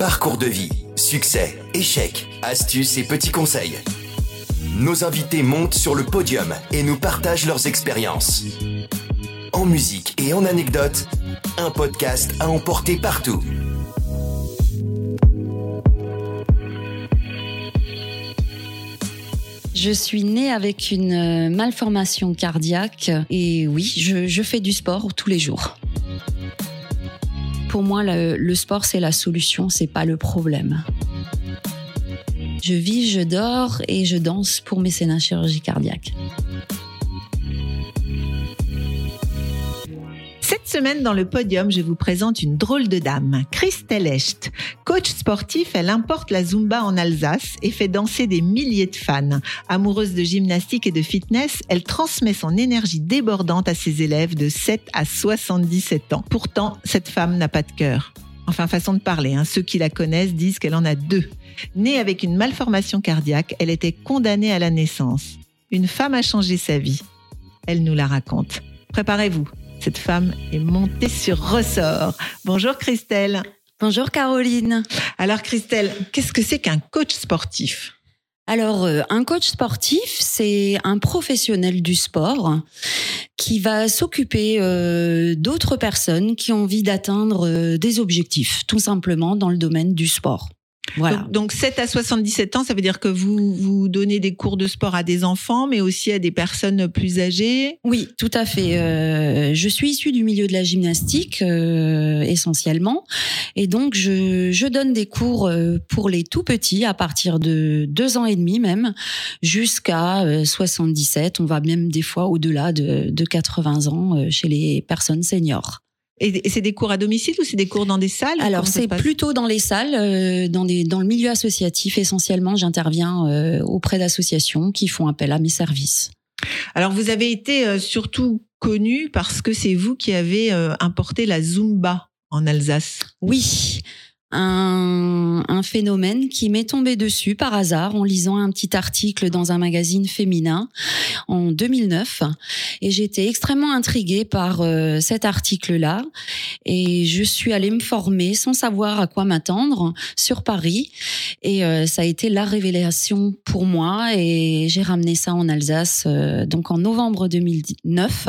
Parcours de vie, succès, échecs, astuces et petits conseils. Nos invités montent sur le podium et nous partagent leurs expériences. En musique et en anecdotes, un podcast à emporter partout. Je suis née avec une euh, malformation cardiaque et oui, je, fais du sport tous les jours. Pour moi, le, sport, c'est la solution, c'est pas le problème. Je vis, je dors et je danse pour mes mécénat chirurgie cardiaque. Semaine dans le podium, je vous présente une drôle de dame, Christelle Echt. Coach sportif, elle importe la Zumba en Alsace et fait danser des milliers de fans. Amoureuse de gymnastique et de fitness, elle transmet son énergie débordante à ses élèves de 7 à 77 ans. Pourtant, cette femme n'a pas de cœur. Enfin, façon de parler, hein. ceux qui la connaissent disent qu'elle en a deux. Née avec une malformation cardiaque, elle était condamnée à la naissance. Une femme a changé sa vie. Elle nous la raconte. Préparez-vous, cette femme est montée sur ressort. Bonjour Christelle. Bonjour Caroline. Alors Christelle, qu'est-ce que c'est qu'un coach sportif? Alors, euh, un coach sportif, c'est un professionnel du sport qui va s'occuper euh, d'autres personnes qui ont envie d'atteindre euh, des objectifs, tout simplement dans le domaine du sport. Voilà. Donc, 7 à 77 ans, ça veut dire que vous vous donnez des cours de sport à des enfants, mais aussi à des personnes plus âgées? Oui, tout à fait. Euh, je suis issue du milieu de la gymnastique euh, essentiellement, et donc je, je donne des cours euh, pour les tout petits à partir de deux ans et demi même jusqu'à 77. On va même des fois au-delà de, de 80 ans chez les personnes seniors. Et c'est des cours à domicile ou c'est des cours dans des salles? Alors c'est plutôt dans les salles, euh, dans, des, dans le milieu associatif essentiellement. J'interviens euh, auprès d'associations qui font appel à mes services. Alors vous avez été euh, surtout connu parce que c'est vous qui avez importé la Zumba en Alsace. Oui un, un, phénomène qui m'est tombé dessus par hasard en lisant un petit article dans un magazine féminin en 2009 et j'étais extrêmement intriguée par euh, cet article-là. Et je suis allée me former sans savoir à quoi m'attendre sur Paris. Et euh, ça a été la révélation pour moi. Et j'ai ramené ça en Alsace euh, donc en novembre 2009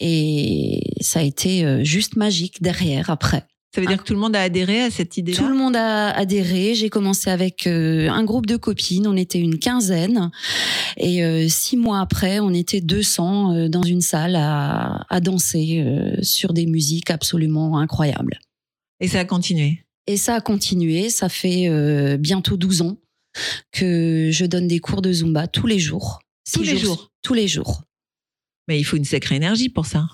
et ça a été juste magique derrière après. Ça veut dire que tout le monde a adhéré à cette idée-là? Tout le monde a adhéré. J'ai commencé avec euh, un groupe de copines. On était une quinzaine. Et euh, six mois après, on était 200 euh, dans une salle à, à danser sur des musiques absolument incroyables. Et ça a continué? Et ça a continué. Ça fait bientôt 12 ans que je donne des cours de Zumba tous les jours. Tous les jours? Tous les jours. Mais il faut une sacrée énergie pour ça.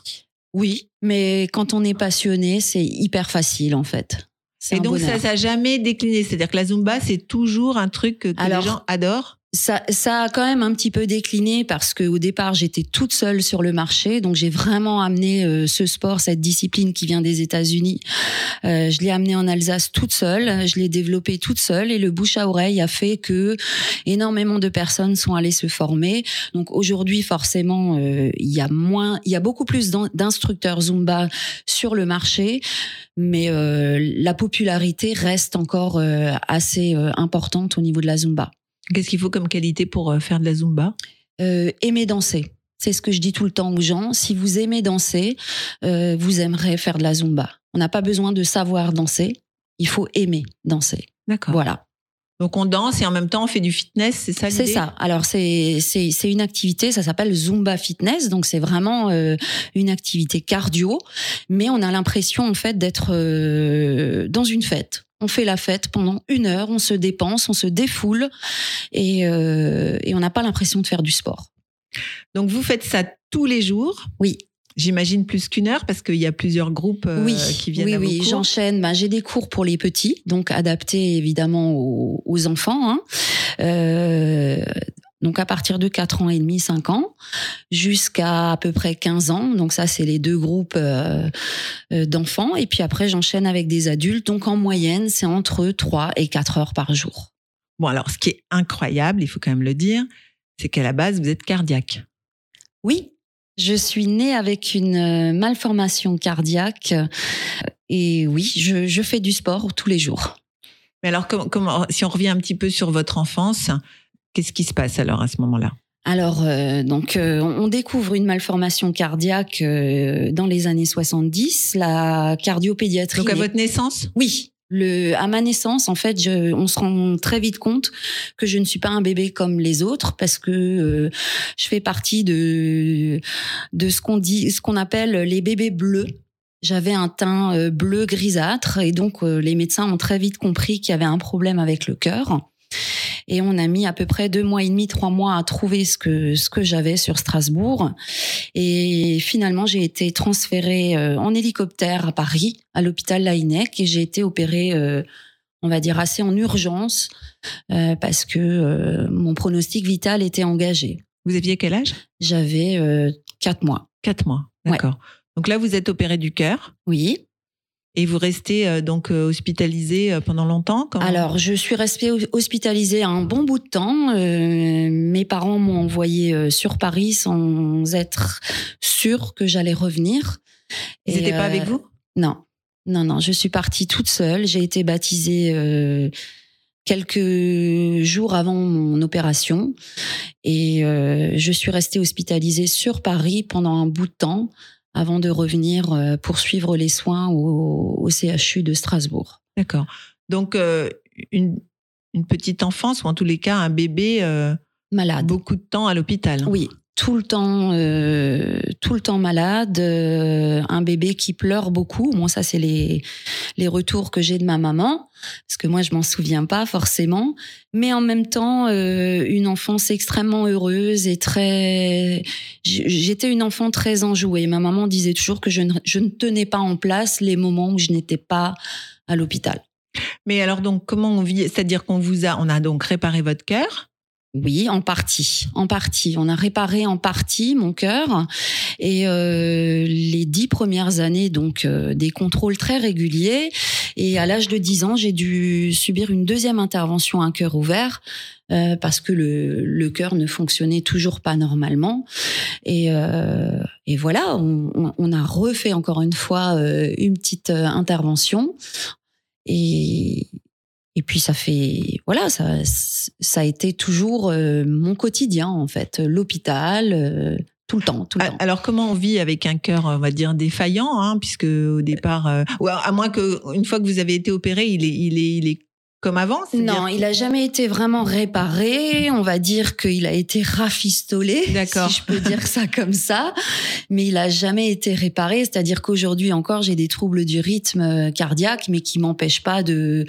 Oui, mais quand on est passionné, c'est hyper facile en fait. Et donc ça, ça n'a jamais décliné? C'est-à-dire que la Zumba, c'est toujours un truc que les gens adorent? Ça, ça a quand même un petit peu décliné parce que au départ j'étais toute seule sur le marché, donc j'ai vraiment amené euh, ce sport, cette discipline qui vient des États-Unis. Euh, je l'ai amené en Alsace toute seule, je l'ai développé toute seule et le bouche à oreille a fait que énormément de personnes sont allées se former. Donc aujourd'hui forcément euh, il y a moins, il y a beaucoup plus d'instructeurs Zumba sur le marché, mais la popularité reste encore assez importante au niveau de la Zumba. Qu'est-ce qu'il faut comme qualité pour euh, faire de la Zumba? Euh, Aimer danser. C'est ce que je dis tout le temps aux gens. Si vous aimez danser, euh, vous aimerez faire de la Zumba. On n'a pas besoin de savoir danser. Il faut aimer danser. D'accord. Voilà. Donc on danse et en même temps on fait du fitness, c'est ça C'est ça. Alors c'est c'est c'est une activité, ça s'appelle Zumba Fitness, donc c'est vraiment euh, une activité cardio, mais on a l'impression en fait d'être euh, dans une fête. On fait la fête pendant une heure, on se dépense, on se défoule et euh, et on n'a pas l'impression de faire du sport. Donc vous faites ça tous les jours? Oui. J'imagine plus qu'une heure parce qu'il y a plusieurs groupes euh, qui viennent oui, à vos Oui, j'enchaîne. Bah, j'ai des cours pour les petits, donc adaptés évidemment aux, enfants. Hein. Euh, donc à partir de 4 ans et demi, 5 ans, jusqu'à à peu près 15 ans. Donc ça, c'est les deux groupes euh, d'enfants. Et puis après, j'enchaîne avec des adultes. Donc en moyenne, c'est entre 3 et 4 heures par jour. Bon, alors ce qui est incroyable, il faut quand même le dire, c'est qu'à la base, vous êtes cardiaque. Oui, je suis née avec une euh, malformation cardiaque et oui, je, je fais du sport tous les jours. Mais alors, comment, comment, si on revient un petit peu sur votre enfance, qu'est-ce qui se passe alors à ce moment-là? Alors, euh, donc, euh, on découvre une malformation cardiaque euh, dans les années 70, la cardiopédiatrie. Donc, à votre naissance? Oui. Le, à ma naissance, en fait, je, on se rend très vite compte que je ne suis pas un bébé comme les autres parce que je fais partie de de ce qu'on dit, ce qu'on appelle les bébés bleus. J'avais un teint bleu grisâtre et donc les médecins ont très vite compris qu'il y avait un problème avec le cœur. Et on a mis à peu près deux mois et demi, trois mois à trouver ce que ce que j'avais sur Strasbourg. Et finalement, j'ai été transférée euh, en hélicoptère à Paris, à l'hôpital Laïnec, et j'ai été opérée, euh, on va dire assez en urgence, euh, parce que mon pronostic vital était engagé. Vous aviez quel âge? J'avais quatre mois. Quatre mois, d'accord. Donc là, vous êtes opérée du cœur. Oui. Et vous restez euh, donc euh, hospitalisée euh, pendant longtemps Alors, je suis restée hospitalisée un bon bout de temps. mes parents m'ont envoyé sur Paris sans être sûrs que j'allais revenir. Ils n'étaient pas avec vous? Non, non, non. Je suis partie toute seule. J'ai été baptisée quelques jours avant mon opération et je suis restée hospitalisée sur Paris pendant un bout de temps avant de revenir euh, poursuivre les soins au, CHU de Strasbourg. D'accord. Donc, euh, une, petite enfance, ou en tous les cas un bébé euh, malade. Beaucoup de temps à l'hôpital. Oui, tout le temps, euh, tout le temps malade, euh, un bébé qui pleure beaucoup. Bon, ça c'est les les retours que j'ai de ma maman, parce que moi je m'en souviens pas forcément. Mais en même temps, euh, une enfance extrêmement heureuse et très. J'étais une enfant très enjouée. Ma maman disait toujours que je ne, je ne tenais pas en place les moments où je n'étais pas à l'hôpital. Mais alors donc comment on vit? C'est-à-dire qu'on vous a, on a donc réparé votre cœur. Oui, en partie, en partie. On a réparé en partie mon cœur et euh, les dix premières années, donc euh, des contrôles très réguliers. Et à l'âge de dix ans, j'ai dû subir une deuxième intervention à cœur ouvert euh, parce que le, le cœur ne fonctionnait toujours pas normalement. Et, et voilà, on, a refait encore une fois une petite intervention. Et puis ça fait, voilà, ça, ça a été toujours euh, mon quotidien en fait, l'hôpital. Euh, tout le temps, tout le temps. Alors comment on vit avec un cœur, on va dire défaillant, hein, puisque au départ, euh, à moins que une fois que vous avez été opéré, il est, il est, il est comme avant Non, il a jamais été vraiment réparé. On va dire qu'il a été rafistolé, si je peux dire ça comme ça. Mais il a jamais été réparé. C'est-à-dire qu'aujourd'hui encore, j'ai des troubles du rythme euh, cardiaque, mais qui m'empêchent pas de,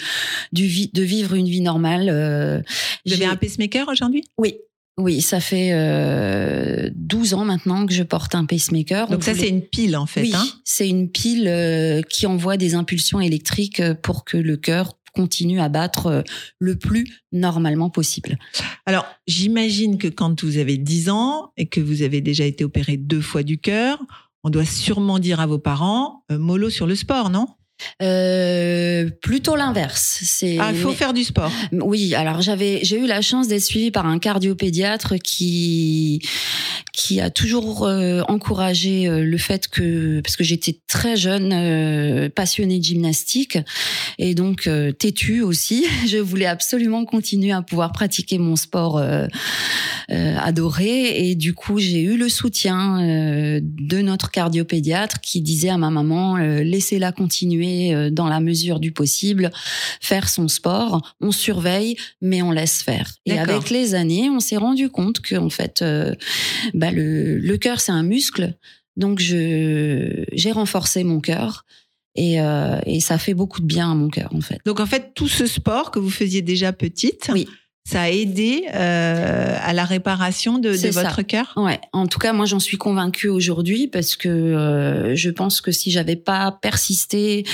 de vivre une vie normale. Euh, Vous avez un pacemaker aujourd'hui? Oui, oui, ça fait euh, 12 ans maintenant que je porte un pacemaker. Donc ça, c'est une pile en fait. Oui, hein c'est une pile euh, qui envoie des impulsions électriques pour que le cœur continue à battre euh, le plus normalement possible. Alors, j'imagine que quand vous avez 10 ans et que vous avez déjà été opéré deux fois du cœur, on doit sûrement dire à vos parents, euh, mollo sur le sport, non? Euh, plutôt l'inverse. C'est ah, il faut faire du sport. Oui, alors j'avais j'ai eu la chance d'être suivie par un cardiopédiatre qui qui a toujours euh, encouragé euh, le fait que parce que j'étais très jeune passionnée de gymnastique et donc têtue aussi, je voulais absolument continuer à pouvoir pratiquer mon sport adoré et du coup, j'ai eu le soutien de notre cardiopédiatre qui disait à ma maman laissez-la continuer euh, dans la mesure du possible, faire son sport. On surveille, mais on laisse faire. Et avec les années, on s'est rendu compte que en fait, euh, bah, le, le cœur c'est un muscle. Donc je j'ai renforcé mon cœur. Et, euh, et, ça fait beaucoup de bien à mon cœur en fait. Donc en fait tout ce sport que vous faisiez déjà petite, oui ça a aidé euh, à la réparation de, de votre cœur? Ouais, en tout cas, moi j'en suis convaincue aujourd'hui parce que euh, je pense que si j'avais pas persisté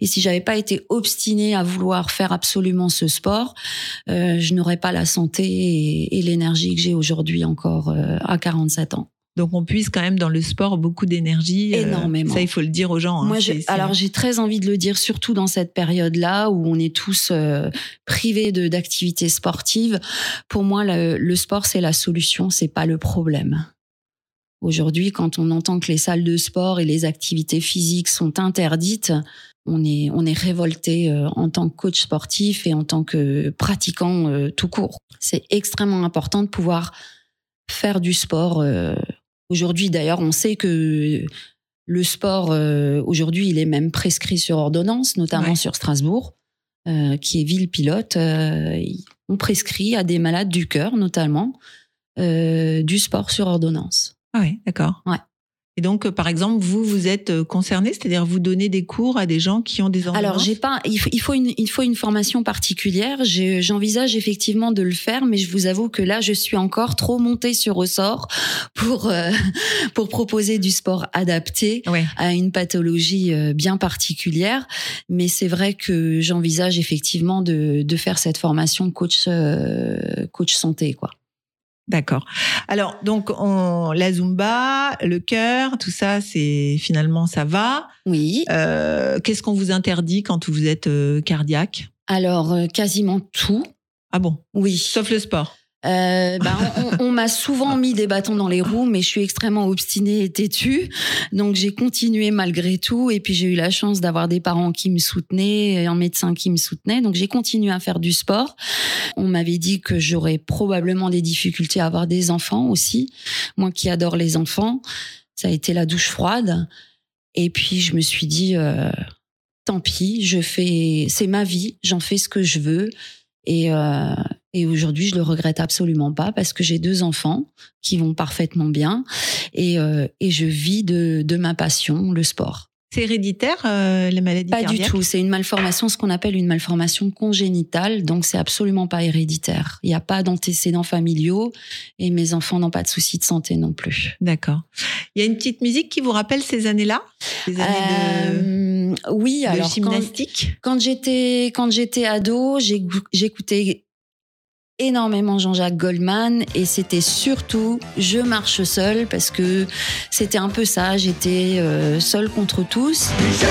et si j'avais pas été obstinée à vouloir faire absolument ce sport, euh, je n'aurais pas la santé et, et l'énergie que j'ai aujourd'hui encore euh, à 47 ans. Donc on puise quand même dans le sport beaucoup d'énergie. Euh, Énormément. ça, il faut le dire aux gens. Hein. Moi, alors j'ai très envie de le dire, surtout dans cette période-là où on est tous euh, privés d'activités sportives. Pour moi, le, le sport c'est la solution, c'est pas le problème. Aujourd'hui, quand on entend que les salles de sport et les activités physiques sont interdites, on est, on est révolté euh, en tant que coach sportif et en tant que pratiquant euh, tout court. C'est extrêmement important de pouvoir faire du sport. Euh. Aujourd'hui, d'ailleurs, on sait que le sport, aujourd'hui, il est même prescrit sur ordonnance, notamment sur Strasbourg, qui est ville pilote. on prescrit à des malades du cœur, notamment, du sport sur ordonnance. Ah oui, d'accord. Ouais. Et donc, euh, par exemple, vous, vous êtes euh, concerné, c'est-à-dire vous donnez des cours à des gens qui ont des ordonnances Alors, j'ai pas, il faut, une, il faut une formation particulière. J'envisage effectivement de le faire, mais je vous avoue que là, je suis encore trop montée sur ressort pour euh, pour proposer du sport adapté à une pathologie bien particulière. Mais c'est vrai que j'envisage effectivement de, de faire cette formation coach coach santé, quoi. D'accord. Alors donc on, la zumba, le cœur, tout ça, c'est finalement ça va. Oui. Euh, qu'est-ce qu'on vous interdit quand vous êtes euh, cardiaque? Alors euh, quasiment tout. Ah bon? Oui. Sauf le sport. Euh, ben, on, m'a souvent mis des bâtons dans les roues, mais je suis extrêmement obstinée et têtue. Donc j'ai continué malgré tout. Et puis j'ai eu la chance d'avoir des parents qui me soutenaient, et un médecin qui me soutenait. Donc j'ai continué à faire du sport. On m'avait dit que j'aurais probablement des difficultés à avoir des enfants aussi. Moi qui adore les enfants, ça a été la douche froide. Et puis je me suis dit, euh, tant pis, je fais, c'est ma vie, j'en fais ce que je veux. Et, euh, et aujourd'hui, je le regrette absolument pas parce que j'ai deux enfants qui vont parfaitement bien et, euh, et je vis de, de ma passion, le sport. C'est héréditaire, euh, les maladies Pas du tout. C'est une malformation, ce qu'on appelle une malformation congénitale. Donc, c'est absolument pas héréditaire. Il n'y a pas d'antécédents familiaux et mes enfants n'ont pas de soucis de santé non plus. D'accord. Il y a une petite musique qui vous rappelle ces années-là? Ces années de, euh, oui, de gymnastique? Quand, j'étais quand j'étais ado, j'écoutais énormément Jean-Jacques Goldman et c'était surtout Je marche seul parce que c'était un peu ça, j'étais euh, seule contre tous. Seul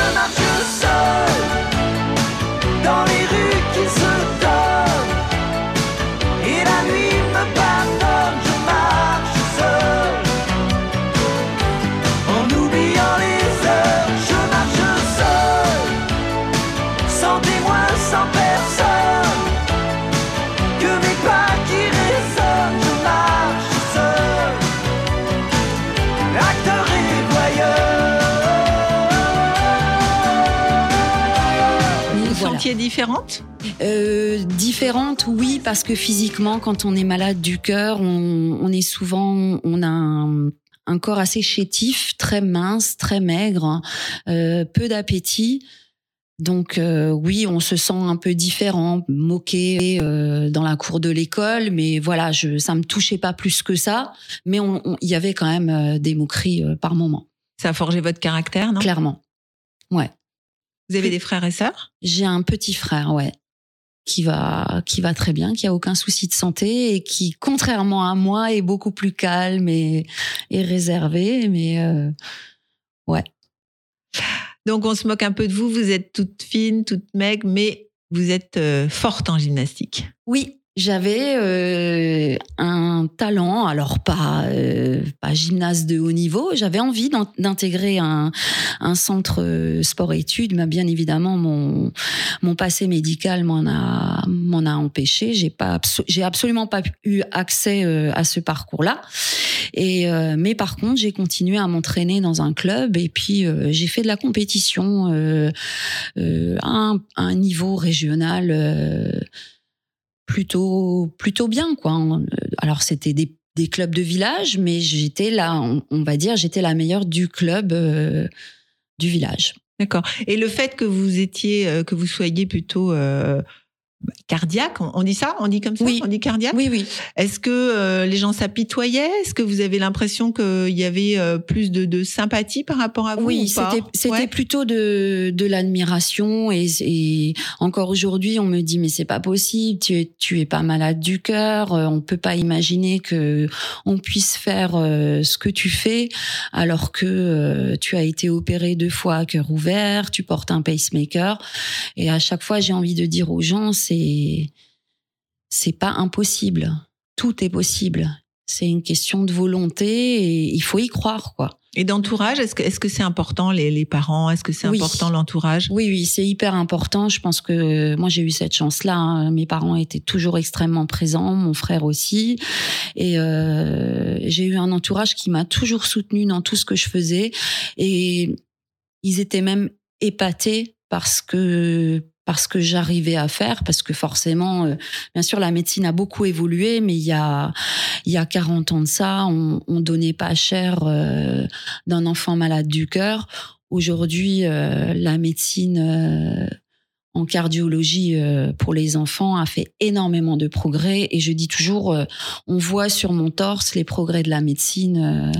différente euh, Différente, oui, parce que physiquement, quand on est malade du cœur, on, est souvent, on a un, corps assez chétif, très mince, très maigre, euh, peu d'appétit. Donc euh, oui, on se sent un peu différent, moqué dans la cour de l'école, mais voilà, je, ça me touchait pas plus que ça. Mais il y avait quand même des moqueries par moment. Ça a forgé votre caractère, non? Clairement. Ouais. Vous avez des frères et sœurs? J'ai un petit frère, ouais, qui va qui va très bien, qui a aucun souci de santé et qui, contrairement à moi, est beaucoup plus calme et, et réservé. Mais euh, ouais. Donc on se moque un peu de vous. Vous êtes toute fine, toute maigre, mais vous êtes euh, forte en gymnastique. Oui, j'avais euh, un talent, alors pas euh, gymnase de haut niveau. J'avais envie d'intégrer un, centre euh, sport-études, mais bien évidemment mon mon passé médical m'en a a empêché. J'ai pas absolument pas eu accès à ce parcours-là. Mais par contre, j'ai continué à m'entraîner dans un club et puis j'ai fait de la compétition à, un, niveau régional plutôt plutôt bien quoi. Alors c'était des, clubs de village, mais j'étais là, on, va dire, j'étais la meilleure du club euh, du village. D'accord. Et le fait que vous étiez, euh, que vous soyez plutôt euh, cardiaque, on dit ça On dit comme ça Oui. On dit cardiaque Oui, oui. Est-ce que euh, les gens s'apitoyaient? Est-ce que vous avez l'impression qu'il y avait euh, plus de, de, sympathie par rapport à vous Oui, c'était c'était plutôt de, de l'admiration et, et, encore aujourd'hui, on me dit mais c'est pas possible, tu es tu es pas malade du cœur, euh, on peut pas imaginer que on puisse faire ce que tu fais alors que tu as été opéré deux fois à cœur ouvert, tu portes un pacemaker et à chaque fois j'ai envie de dire aux gens c'est c'est pas impossible. Tout est possible. C'est une question de volonté et il faut y croire, quoi. Et d'entourage, est-ce que est-ce que c'est important les, les parents? Est-ce que c'est Oui. important l'entourage? Oui, oui, c'est hyper important. Je pense que moi j'ai eu cette chance-là. hein. Mes parents étaient toujours extrêmement présents, mon frère aussi, et euh, j'ai eu un entourage qui m'a toujours soutenue dans tout ce que je faisais. Et ils étaient même épatés parce que parce que j'arrivais à faire, parce que forcément, euh, bien sûr, la médecine a beaucoup évolué, mais il y a il y a 40 ans de ça, on, on donnait pas cher euh, d'un enfant malade du cœur. Aujourd'hui, euh, la médecine en cardiologie pour les enfants a fait énormément de progrès, et je dis toujours, on voit sur mon torse les progrès de la médecine.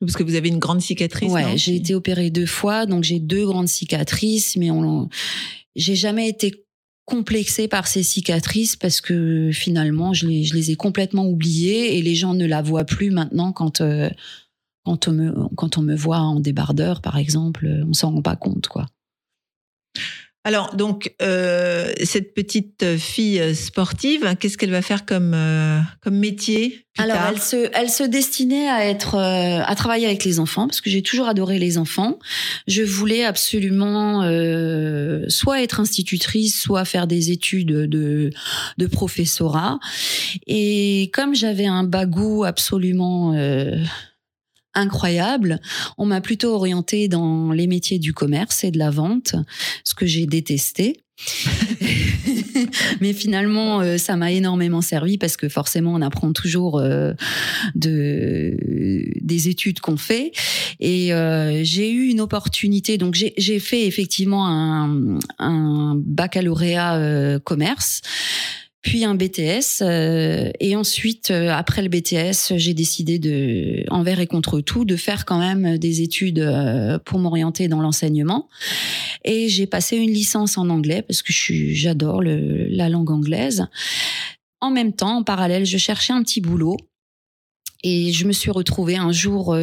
Parce que vous avez une grande cicatrice. Ouais, j'ai été opérée deux fois, donc j'ai deux grandes cicatrices, mais on, j'ai jamais été complexée par ces cicatrices parce que finalement, je les, ai complètement oubliées et les gens ne la voient plus maintenant quand, euh, quand, on me, quand on me voit en débardeur, par exemple, on s'en rend pas compte, quoi. Alors donc euh, cette petite fille sportive, qu'est-ce qu'elle va faire comme euh, comme métier plus Alors, tard elle se, elle se destinait à être, euh, à travailler avec les enfants parce que j'ai toujours adoré les enfants. Je voulais absolument soit être institutrice, soit faire des études de, de professorat. Et comme j'avais un bagou absolument incroyable, on m'a plutôt orientée dans les métiers du commerce et de la vente, ce que j'ai détesté. Mais finalement, euh, ça m'a énormément servi parce que forcément, on apprend toujours euh, de, des études qu'on fait. Et euh, j'ai eu une opportunité. Donc, j'ai fait effectivement un, un baccalauréat commerce puis un BTS euh, et ensuite euh, après le BTS j'ai décidé de envers et contre tout de faire quand même des études euh, pour m'orienter dans l'enseignement. Et j'ai passé une licence en anglais parce que j'adore la langue anglaise. En même temps en parallèle je cherchais un petit boulot. Et je me suis retrouvée un jour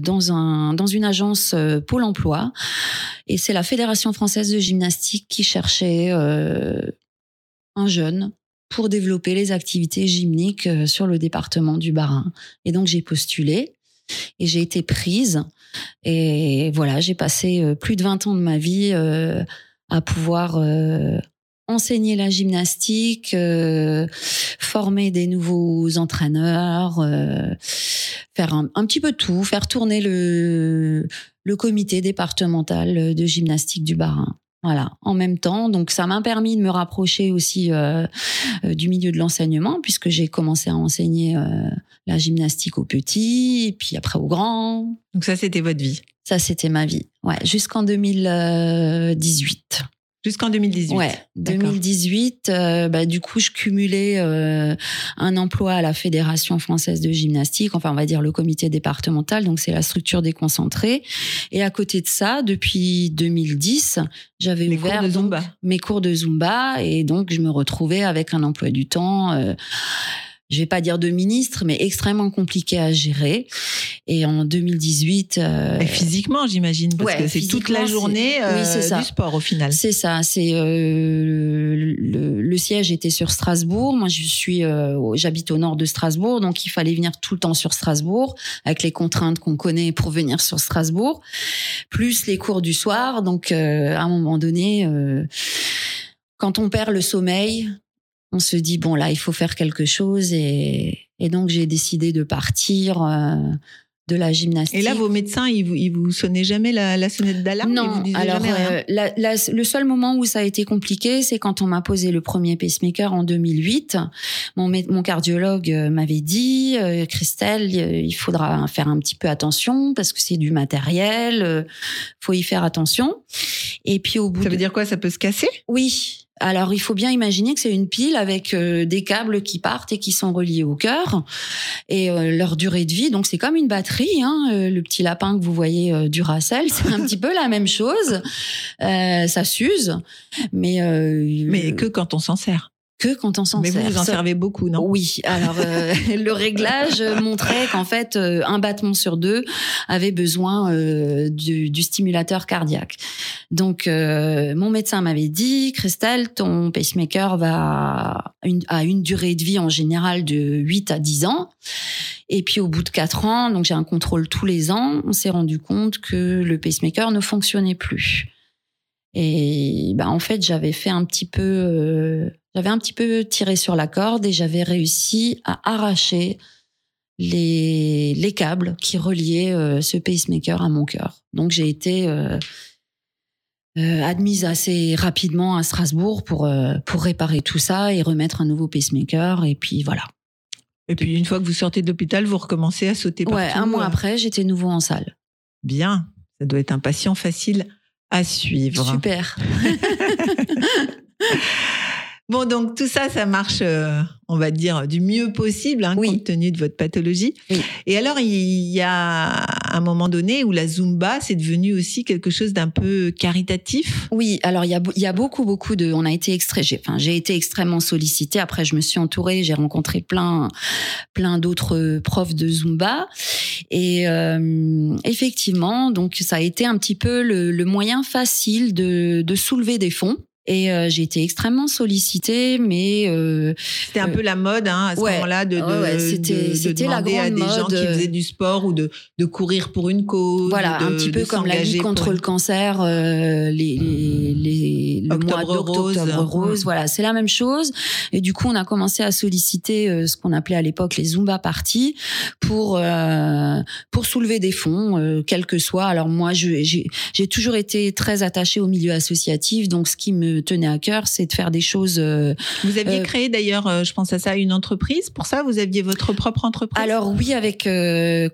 dans un dans une agence Pôle Emploi. Et c'est la Fédération française de gymnastique qui cherchait un jeune pour développer les activités gymniques euh, sur le département du Bas-Rhin. Et donc j'ai postulé et j'ai été prise. Et voilà, j'ai passé euh, plus de 20 ans de ma vie euh, à pouvoir enseigner la gymnastique, former des nouveaux entraîneurs, faire un, un petit peu tout, faire tourner le, le comité départemental de gymnastique du Bas-Rhin. Voilà, en même temps. Donc, ça m'a permis de me rapprocher aussi euh, euh, du milieu de l'enseignement, puisque j'ai commencé à enseigner euh, la gymnastique aux petits, et puis après aux grands. Donc ça c'était votre vie? Ça, c'était ma vie. Ouais, jusqu'en 2018. Jusqu'en 2018. Ouais, D'accord. 2018. euh, bah, du coup, je cumulais euh, un emploi à la Fédération française de gymnastique, enfin, on va dire le comité départemental, donc c'est la structure déconcentrée. Et à côté de ça, depuis 2010, j'avais ouvert cours de Zumba. mes cours de Zumba et donc je me retrouvais avec un emploi du temps. euh, je vais pas dire de ministre, mais extrêmement compliqué à gérer. Et en 2018, euh, Et physiquement, j'imagine, parce Ouais, que c'est toute la journée oui, euh, c'est ça. du sport au final. C'est ça. C'est euh, le, le siège était sur Strasbourg. Moi, je suis, euh, j'habite au nord de Strasbourg, donc il fallait venir tout le temps sur Strasbourg avec les contraintes qu'on connaît pour venir sur Strasbourg, plus les cours du soir. Donc, euh, à un moment donné, euh, quand on perd le sommeil, on se dit bon là, il faut faire quelque chose et, et donc j'ai décidé de partir. euh, de la gymnastique. Et là, vos médecins, ils vous, ils vous sonnaient jamais la, la sonnette d'alarme? Ils Non, vous alors jamais rien? euh, la- la- le seul moment où ça a été compliqué, c'est quand on m'a posé le premier pacemaker en 2008. Mon, mon cardiologue euh, m'avait dit, euh, Christelle, il faudra faire un petit peu attention parce que c'est du matériel, faut y faire attention. Et puis au bout Ça de... veut dire quoi? Ça peut se casser? Oui. Alors, il faut bien imaginer que c'est une pile avec euh, des câbles qui partent et qui sont reliés au cœur et euh, leur durée de vie. Donc, c'est comme une batterie. Hein, euh, le petit lapin que vous voyez euh, du Racel, c'est un petit peu la même chose. Euh, ça s'use, mais euh, Mais que quand on s'en sert. Que quand on s'en Mais sert. vous, vous en servez beaucoup, non? Oui, alors euh, le réglage montrait qu'en fait euh, un battement sur deux avait besoin euh, du, du stimulateur cardiaque. Donc euh, mon médecin m'avait dit Christelle, ton pacemaker va une, a une durée de vie en général de 8 à 10 ans. Et puis au bout de 4 ans, donc j'ai un contrôle tous les ans, on s'est rendu compte que le pacemaker ne fonctionnait plus. Et ben en fait, j'avais fait un petit peu euh, j'avais un petit peu tiré sur la corde et j'avais réussi à arracher les, les câbles qui reliaient euh, ce pacemaker à mon cœur. Donc j'ai été euh, euh, admise assez rapidement à Strasbourg pour, pour réparer tout ça et remettre un nouveau pacemaker. Et puis voilà. Et puis une fois que vous sortez de l'hôpital, vous recommencez à sauter partout. Ouais, un mois après, j'étais nouveau en salle. Bien. Ça doit être un patient facile à suivre. Super. Bon, donc tout ça, ça marche, euh, on va dire, du mieux possible, hein, Oui. compte tenu de votre pathologie. Oui. Et alors, il y a un moment donné où la Zumba, c'est devenu aussi quelque chose d'un peu caritatif? Oui, alors il y a, il y a beaucoup, beaucoup de. On a été extrait. J'ai, enfin, j'ai été extrêmement sollicitée. Après, je me suis entourée. J'ai rencontré plein, plein d'autres profs de Zumba. Et euh, effectivement, donc ça a été un petit peu le, le moyen facile de, de soulever des fonds. Et euh, j'ai été extrêmement sollicitée, mais euh, C'était un Euh, peu la mode hein, à ce ouais. moment-là de, de, Ouais, de- de c'était la demander à des gens qui faisaient du sport ou de, de courir pour une cause. voilà, un petit peu comme la lutte contre le cancer, euh, les, les, les- le mois Octobre d'octobre rose. voilà, c'est la même chose. Et du coup, on a commencé à solliciter euh, ce qu'on appelait à l'époque les Zumba parties pour euh, pour soulever des fonds, euh, quel que soit. Alors moi, j'ai toujours été très attachée au milieu associatif, donc ce qui me tenait à cœur, c'est de faire des choses euh, Vous aviez Euh, créé d'ailleurs, euh, je pense à ça, une entreprise. Pour ça, vous aviez votre propre entreprise. Alors oui, avec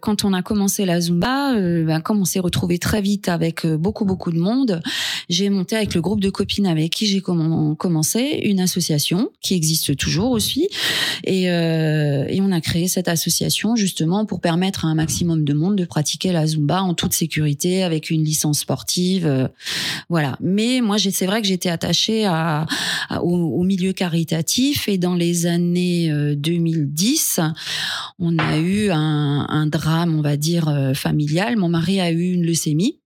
quand on a commencé la Zumba, ben, comme on s'est retrouvé très vite avec beaucoup beaucoup de monde, j'ai monté avec le groupe de copines avec qui j'ai commen- commencé une association qui existe toujours aussi, et, et on a créé cette association justement pour permettre à un maximum de monde de pratiquer la Zumba en toute sécurité avec une licence sportive, voilà. Mais moi, c'est vrai que j'étais attachée à, au, milieu caritatif et dans les années euh, 2010, on a eu un, drame, on va dire, euh, familial. Mon mari a eu une leucémie.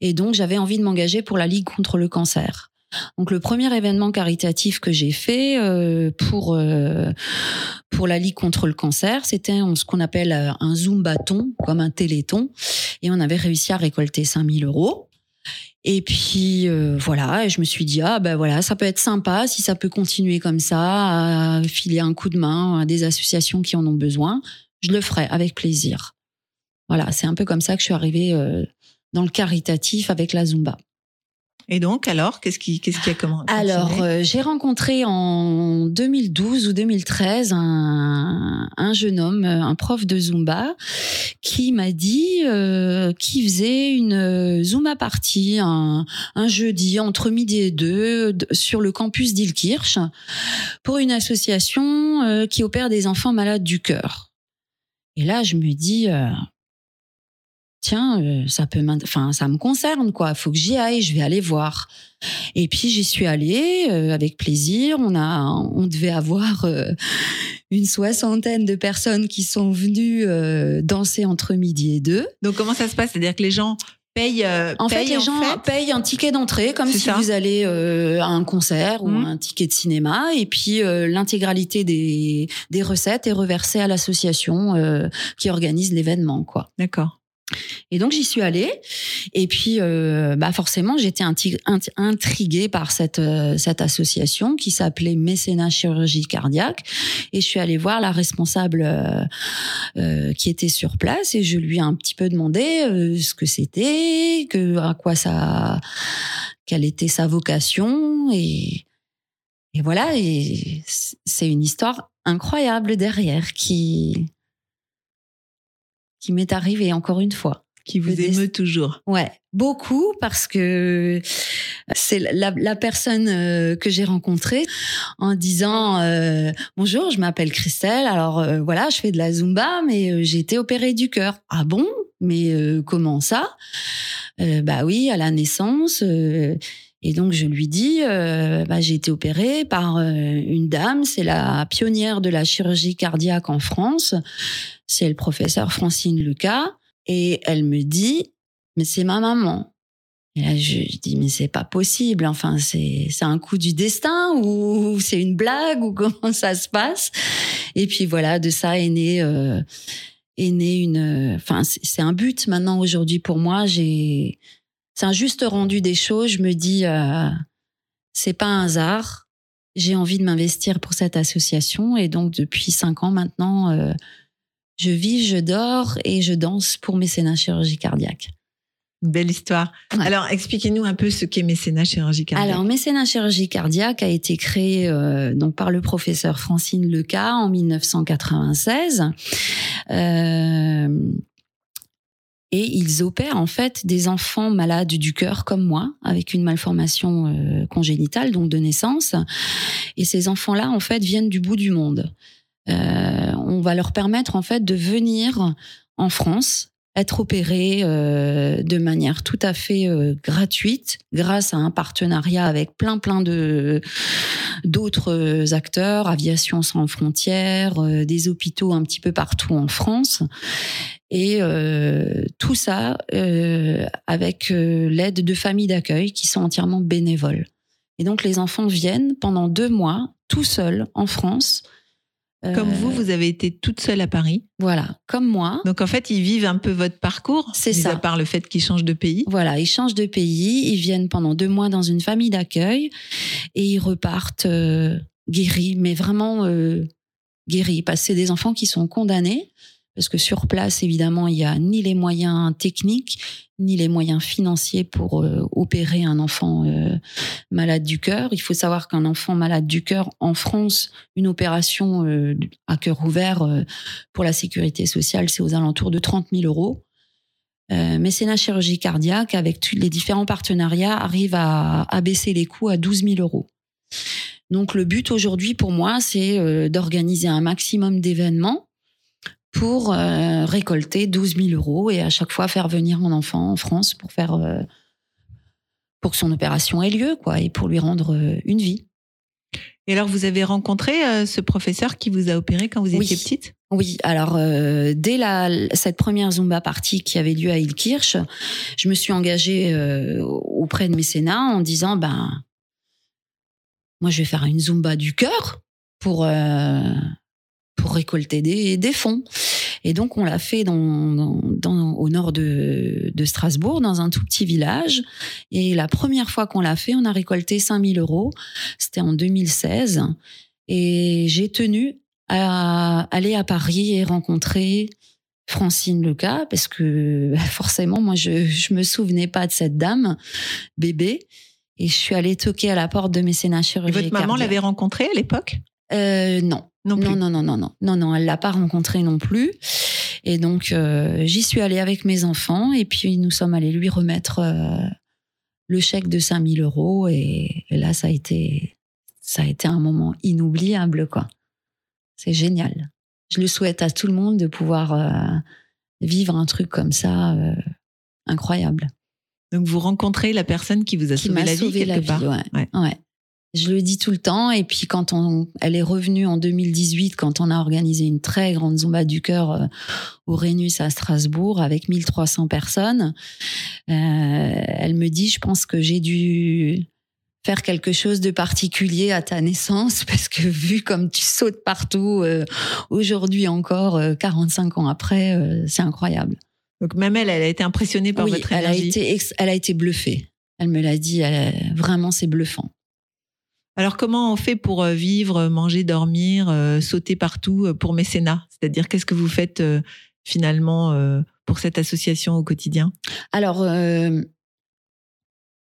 Et donc, j'avais envie de m'engager pour la Ligue contre le cancer. Donc, le premier événement caritatif que j'ai fait euh, pour, euh, pour la Ligue contre le cancer, c'était ce qu'on appelle euh, un Zumbaton, comme un téléthon. Et on avait réussi à récolter 5000 euros. Et puis euh, voilà, je me suis dit ah ben voilà, ça peut être sympa si ça peut continuer comme ça, à filer un coup de main à des associations qui en ont besoin, je le ferai avec plaisir. Voilà, c'est un peu comme ça que je suis arrivée euh, dans le caritatif avec la Zumba. Et donc, alors, qu'est-ce qui, qu'est-ce qui a comment Alors, euh, j'ai rencontré en 2012 ou 2013 un, un jeune homme, euh, un prof de Zumba, qui m'a dit euh, qu'il faisait une Zumba party un, un jeudi entre midi et deux sur le campus d'Ilkirch pour une association euh, qui opère des enfants malades du cœur. Et là, je me dis, euh, tiens, euh, ça peut, enfin, ça me concerne quoi. Faut que j'y aille, je vais aller voir. Et puis j'y suis allée euh, avec plaisir. On a, on devait avoir euh, une soixantaine de personnes qui sont venues danser entre midi et deux. Donc, comment ça se passe? C'est-à-dire que les gens payent. euh, En fait, les en gens fait payent un ticket d'entrée comme si ça. vous allez euh, à un concert ou Mhm. un ticket de cinéma. Et puis euh, l'intégralité des, des recettes est reversée à l'association qui organise l'événement, quoi. D'accord. Et donc j'y suis allée. Et puis, euh, bah forcément, j'étais intriguée par cette euh, cette association qui s'appelait Mécénat Chirurgie Cardiaque. Et je suis allée voir la responsable euh, qui était sur place et je lui ai un petit peu demandé ce que c'était, à quoi ça, quelle était sa vocation et et voilà. Et c'est une histoire incroyable derrière qui qui m'est arrivée encore une fois. Qui vous émeut toujours. Ouais, beaucoup parce que c'est la, la personne euh, que j'ai rencontrée en disant euh, bonjour, je m'appelle Christelle. Alors euh, voilà, je fais de la zumba, mais euh, j'ai été opérée du cœur. Ah bon? Mais euh, comment ça? Euh, Bah oui, à la naissance. Et donc je lui dis, euh, bah, j'ai été opérée par euh, une dame, c'est la pionnière de la chirurgie cardiaque en France, c'est le professeur Francine Lucas, et elle me dit, mais c'est ma maman. Et là, je, je dis, mais c'est pas possible. Enfin, c'est, un coup du destin ou c'est une blague ou comment ça se passe? Et puis voilà, de ça est né, euh, est né une, enfin, c'est un but maintenant aujourd'hui pour moi. J'ai, c'est un juste rendu des choses. Je me dis, euh, c'est pas un hasard. J'ai envie de m'investir pour cette association et donc depuis cinq ans maintenant, euh, je vis, je dors et je danse pour mécénat chirurgie cardiaque. Belle histoire. Ouais. Alors, expliquez-nous un peu ce qu'est mécénat chirurgie cardiaque. Alors, mécénat chirurgie cardiaque a été créé euh, donc par le professeur Francine Leca en 1996. Euh, et ils opèrent en fait des enfants malades du cœur comme moi, avec une malformation euh, congénitale, donc de naissance. Et ces enfants-là, en fait, viennent du bout du monde. Euh, on va leur permettre en fait de venir en France être opérés euh, de manière tout à fait euh, gratuite grâce à un partenariat avec plein plein de d'autres acteurs, Aviation sans frontières, euh, des hôpitaux un petit peu partout en France. Et euh, tout ça euh, avec euh, l'aide de familles d'accueil qui sont entièrement bénévoles. Et donc les enfants viennent pendant deux mois tout seuls en France. Comme Euh, vous, vous avez été toute seule à Paris. Voilà, comme moi. Donc, en fait, ils vivent un peu votre parcours. C'est ça. À part le fait qu'ils changent de pays. Voilà, ils changent de pays, ils viennent pendant deux mois dans une famille d'accueil et ils repartent euh, guéris, mais vraiment euh, guéris, parce que c'est des enfants qui sont condamnés, parce que sur place, évidemment, il y a ni les moyens techniques, ni les moyens financiers pour euh, opérer un enfant euh, malade du cœur. Il faut savoir qu'un enfant malade du cœur, en France, une opération euh, à cœur ouvert pour la sécurité sociale, c'est aux alentours de 30 000 euros. Euh, mécénat chirurgie cardiaque, avec les différents partenariats, arrive à, à baisser les coûts à 12 000 euros. Donc le but aujourd'hui pour moi, c'est d'organiser un maximum d'événements pour euh, récolter 12 000 euros et à chaque fois faire venir mon enfant en France pour faire euh, pour que son opération ait lieu quoi et pour lui rendre euh, une vie. Et alors, vous avez rencontré ce professeur qui vous a opéré quand vous Oui. étiez petite? Oui, alors dès la, cette première Zumba partie qui avait lieu à Ilkirch, je me suis engagée auprès de mécénat en disant ben moi je vais faire une Zumba du cœur pour pour récolter des, des fonds. Et donc on l'a fait dans, dans, dans- au nord de, de Strasbourg, dans un tout petit village. Et la première fois qu'on l'a fait, on a récolté 5000 euros. C'était en 2016. Et j'ai tenu à aller à Paris et rencontrer Francine Leca parce que bah, forcément moi je je me souvenais pas de cette dame bébé et je suis allée toquer à la porte de mécénat Et chirurgie votre maman l'avait rencontré à l'époque? Euh, non Non plus. non non non non non non non elle l'a pas rencontré non plus et donc euh, j'y suis allée avec mes enfants et puis nous sommes allés lui remettre euh, le chèque de 5000 euros et, et là ça a été ça a été un moment inoubliable quoi c'est génial je le souhaite à tout le monde de pouvoir euh, vivre un truc comme ça incroyable Donc, vous rencontrez la personne qui vous a qui sauvé la vie sauvé quelque la vie part. ouais. Ouais. Ouais. Je le dis tout le temps. Et puis quand on, elle est revenue en 2018, quand on a organisé une très grande Zumba du cœur euh, au Rhenus à Strasbourg avec 1300 personnes, euh, elle me dit, je pense que j'ai dû faire quelque chose de particulier à ta naissance parce que vu comme tu sautes partout euh, aujourd'hui encore euh, 45 ans après euh, c'est incroyable Donc, même elle, elle a été impressionnée par oui votre elle a énergie. été elle a été bluffée elle me l'a dit elle- vraiment c'est bluffant Alors, comment on fait pour euh, vivre, manger, dormir, euh, sauter partout euh, pour mécénat? C'est-à-dire, qu'est-ce que vous faites euh, finalement euh, pour cette association au quotidien? Alors, euh,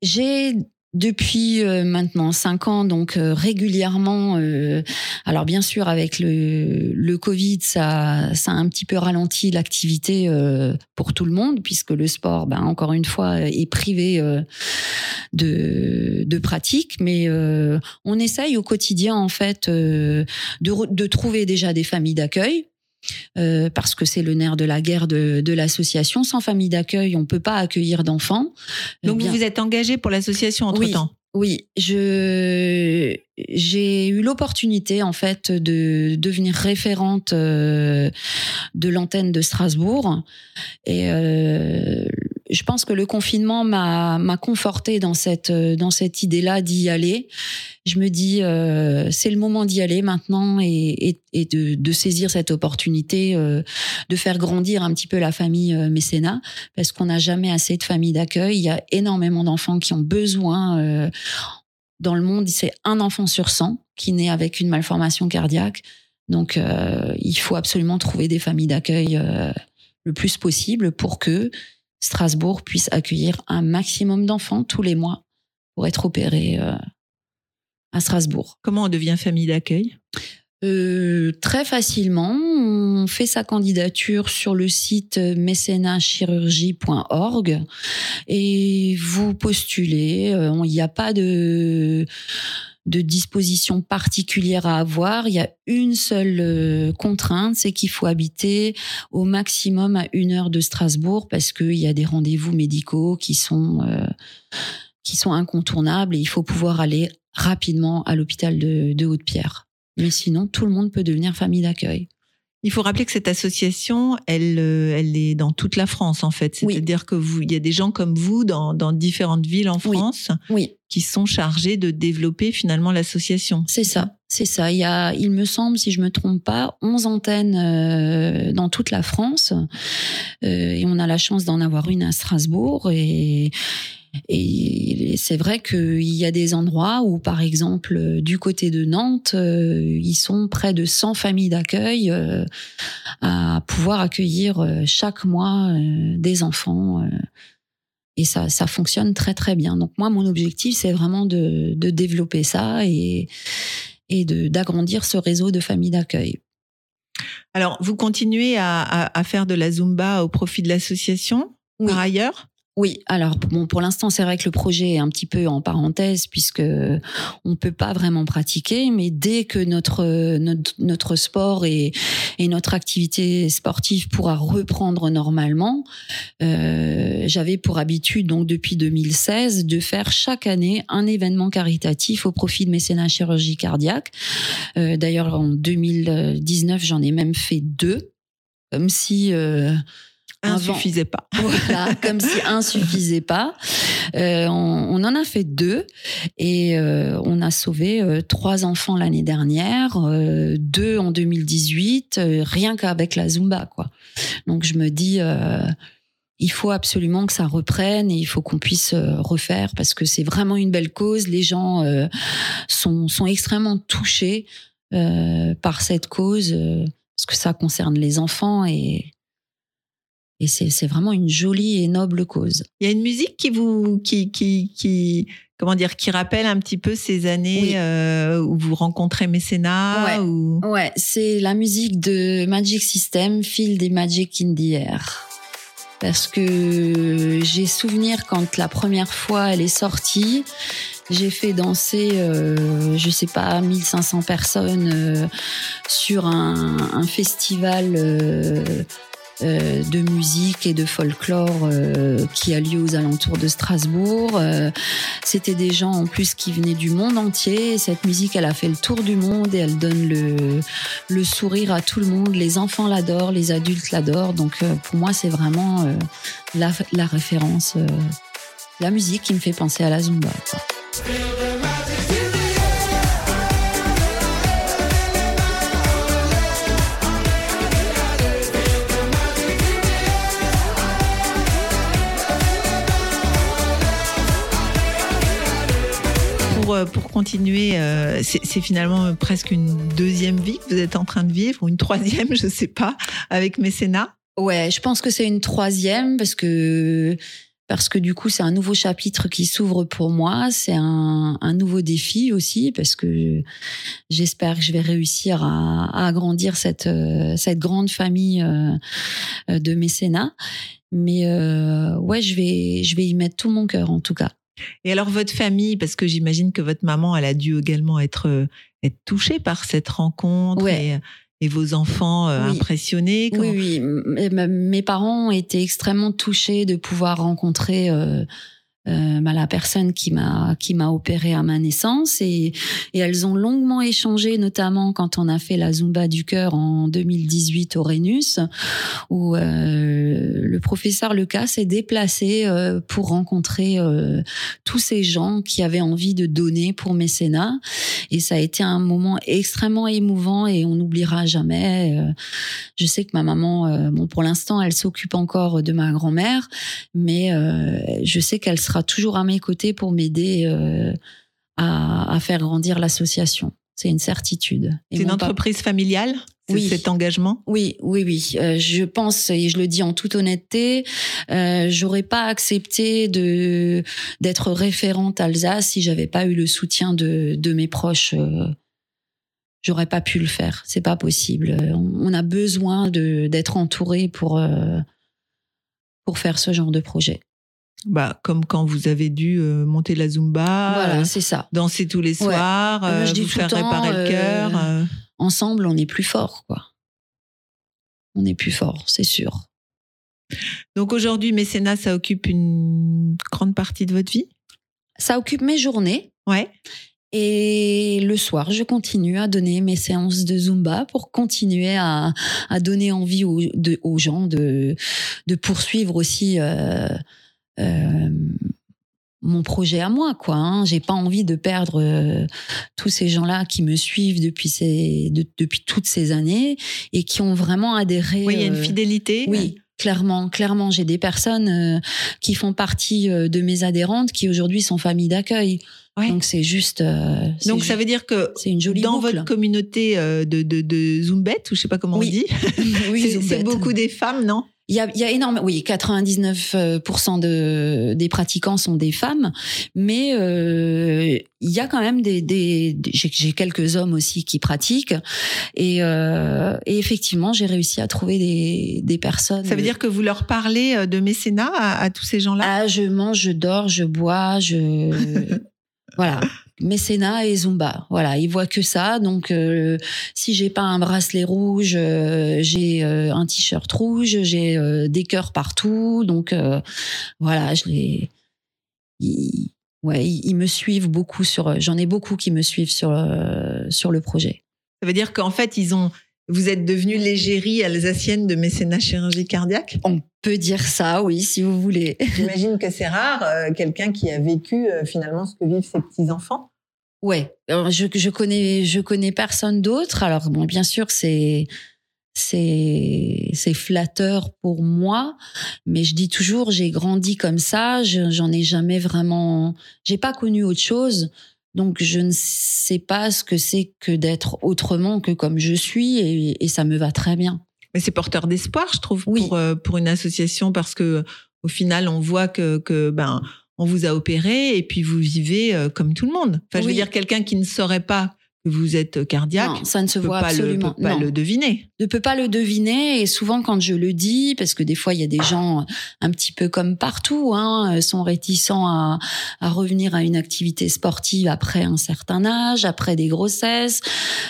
j'ai depuis euh, maintenant cinq ans, donc euh, régulièrement. euh, alors bien sûr, avec le, le Covid, ça, ça a un petit peu ralenti l'activité pour tout le monde, puisque le sport, ben, encore une fois, est privé de, de pratique. Mais on essaye au quotidien, en fait, de, de trouver déjà des familles d'accueil. Euh, parce que c'est le nerf de la guerre de, de l'association. Sans famille d'accueil, on peut pas accueillir d'enfants. Euh, Donc, bien- vous vous êtes engagé pour l'association entre-temps Oui, je j'ai eu l'opportunité en fait de devenir référente euh, de l'antenne de Strasbourg et euh, je pense que le confinement m'a m'a conforté dans cette dans cette idée-là d'y aller. Je me dis euh, c'est le moment d'y aller maintenant et, et, de, de, saisir cette opportunité euh, de faire grandir un petit peu la famille euh, mécénat parce qu'on n'a jamais assez de familles d'accueil. Il y a énormément d'enfants qui ont besoin euh, dans le monde. C'est un enfant sur 100 qui naît avec une malformation cardiaque. Donc euh, il faut absolument trouver des familles d'accueil le plus possible pour que Strasbourg puisse accueillir un maximum d'enfants tous les mois pour être opérés euh, à Strasbourg. Comment on devient famille d'accueil? Euh, très facilement, on fait sa candidature sur le site mécénatchirurgie.org et vous postulez. Euh, il n'y a pas de de dispositions particulières à avoir. Il y a une seule euh, contrainte, c'est qu'il faut habiter au maximum à une heure de Strasbourg parce qu'il y a des rendez-vous médicaux qui sont euh, qui sont incontournables et il faut pouvoir aller rapidement à l'hôpital de, de Haute-Pierre. Mais sinon, tout le monde peut devenir famille d'accueil. Il faut rappeler que cette association, elle, euh, elle est dans toute la France en fait. C'est-à-dire que vous, il y a des gens comme vous dans, dans différentes villes en France, oui. qui sont chargés de développer finalement l'association. C'est ça, c'est ça. Il y a, il me semble, si je me trompe pas, 11 antennes euh, dans toute la France, euh, et on a la chance d'en avoir une à Strasbourg et et c'est vrai qu'il y a des endroits où, par exemple, du côté de Nantes, euh, ils sont près de 100 familles d'accueil euh, à pouvoir accueillir euh, chaque mois des enfants. et ça, ça fonctionne très très bien. Donc moi, mon objectif, c'est vraiment de, de, développer ça et, et d'agrandir ce réseau de familles d'accueil. Alors, vous continuez à, à, à, faire de la Zumba au profit de l'association oui. par ailleurs? Oui, alors bon, pour l'instant, c'est vrai que le projet est un petit peu en parenthèse puisque on peut pas vraiment pratiquer, mais dès que notre notre, notre sport et, et notre activité sportive pourra reprendre normalement, euh, j'avais pour habitude donc depuis 2016 de faire chaque année un événement caritatif au profit de mécénat chirurgie cardiaque. Euh, D'ailleurs, en 2019, j'en ai même fait deux, comme si euh, un suffisait pas. Voilà, comme si un suffisait pas. Euh, on, on, en a fait deux et euh, on a sauvé euh, trois enfants l'année dernière, deux en 2018, euh, rien qu'avec la Zumba, quoi. Donc je me dis, il faut absolument que ça reprenne et il faut qu'on puisse refaire parce que c'est vraiment une belle cause. Les gens sont, sont extrêmement touchés par cette cause parce que ça concerne les enfants et et c'est vraiment une jolie et noble cause. Il y a une musique qui vous, qui, qui, qui, comment dire, qui rappelle un petit peu ces années oui. euh, où vous rencontrez mécénat ouais. ou... Ouais, c'est la musique de Magic System, Feel des Magic in the Air. Parce que j'ai souvenir quand la première fois elle est sortie, j'ai fait danser, euh, je sais pas, 1500 personnes euh, sur un, un festival euh, de musique et de folklore euh, qui a lieu aux alentours de Strasbourg. Euh, C'était des gens en plus qui venaient du monde entier. Cette musique, elle a fait le tour du monde et elle donne le, sourire à tout le monde. Les enfants l'adorent, les adultes l'adorent. Donc pour moi, c'est vraiment la, référence, la musique qui me fait penser à la Zumba. Pour, pour continuer, euh, c'est finalement presque une deuxième vie que vous êtes en train de vivre, ou une troisième, je sais pas, avec Mécénat? Ouais, je pense que c'est une troisième parce que parce que du coup c'est un nouveau chapitre qui s'ouvre pour moi, c'est un, nouveau défi aussi parce que j'espère que je vais réussir à, agrandir cette cette grande famille euh, de mécénat. Mais euh, ouais, je vais je vais y mettre tout mon cœur en tout cas. Et alors votre famille, parce que j'imagine que votre maman, elle a dû également être être touchée par cette rencontre. Ouais. Et, et vos enfants euh, oui. impressionnés comment... Oui, oui. Mes parents étaient extrêmement touchés de pouvoir rencontrer euh, euh, bah, la personne qui m'a qui m'a opéré à ma naissance et, elles ont longuement échangé notamment quand on a fait la zumba du cœur en 2018 au Rhenus où euh, le professeur Lucas s'est déplacé euh, pour rencontrer euh, tous ces gens qui avaient envie de donner pour mécénat. Et ça a été un moment extrêmement émouvant et on n'oubliera jamais je sais que ma maman bon pour l'instant elle s'occupe encore de ma grand-mère mais je sais qu'elle sera toujours à mes côtés pour m'aider euh, à, à faire grandir l'association. C'est une certitude. C'est une papa- entreprise familiale? Oui. cet engagement? Oui, oui, oui. Euh, je pense et je le dis en toute honnêteté, euh, j'aurais pas accepté de d'être référente Alsace si j'avais pas eu le soutien de de mes proches. euh, J'aurais pas pu le faire. C'est pas possible. On on a besoin de d'être entouré pour euh, pour faire ce genre de projet. Bah, Comme quand vous avez dû euh, monter la Zumba, voilà, euh, c'est ça. danser tous les Ouais. soirs, Euh, vous faire le temps, réparer le cœur. Ensemble, on est plus fort, quoi. On est plus fort, c'est sûr. Donc aujourd'hui, mécénat, ça occupe une grande partie de votre vie? Ça occupe mes journées. Ouais. Et le soir, je continue à donner mes séances de Zumba pour continuer à, à donner envie aux, de- aux gens de, de poursuivre aussi euh, mon projet à moi. quoi. Hein. J'ai pas envie de perdre euh, tous ces gens-là qui me suivent depuis, ces, de- depuis toutes ces années et qui ont vraiment adhéré. Oui, il y a une euh, fidélité. oui, clairement, clairement, j'ai des personnes euh, qui font partie euh, de mes adhérentes qui aujourd'hui sont familles d'accueil. Ouais. Donc c'est juste. euh, Donc ju- ça veut dire que c'est une jolie dans boucle. votre communauté euh, de, de, de Zumbettes, ou je sais pas comment Oui. on dit, oui, c'est beaucoup des femmes, non? Il y a, il y a énormément. Oui, 99% de des pratiquants sont des femmes, mais euh, il y a quand même des. des, des- j'ai, j'ai quelques hommes aussi qui pratiquent, et, euh, et effectivement, j'ai réussi à trouver des des personnes. Ça veut dire que vous leur parlez euh, de mécénat à, à tous ces gens-là? Ah, je mange, je dors, je bois, je voilà. Mécénat et Zumba, voilà, ils voient que ça. Donc, euh, si j'ai pas un bracelet rouge, euh, j'ai euh, un t-shirt rouge, j'ai euh, des cœurs partout. Donc, voilà, je les, ils, ouais, ils, me suivent beaucoup sur. J'en ai beaucoup qui me suivent sur sur le projet. Ça veut dire qu'en fait, ils ont, vous êtes devenue l'égérie alsacienne de mécénat chirurgie cardiaque? On peut dire ça, oui, si vous voulez. J'imagine que c'est rare, euh, quelqu'un qui a vécu euh, finalement ce que vivent ses petits-enfants. Ouais, je, je connais je connais personne d'autre. Alors bon, bien sûr, c'est c'est c'est flatteur pour moi, mais je dis toujours j'ai grandi comme ça, je- j'en ai jamais vraiment j'ai pas connu autre chose. Donc je ne sais pas ce que c'est que d'être autrement que comme je suis et, et ça me va très bien. Mais c'est porteur d'espoir, je trouve, Oui. pour, euh, pour une association, parce que au final, on voit que, que ben, on vous a opéré et puis vous vivez euh, comme tout le monde. Enfin, je veux dire, quelqu'un qui ne saurait pas vous êtes cardiaque Non, ça ne se voit le, absolument peut pas non. le deviner. ne peut pas le deviner et souvent quand je le dis parce que des fois il y a des gens un petit peu comme partout hein, sont réticents à, à revenir à une activité sportive après un certain âge après des grossesses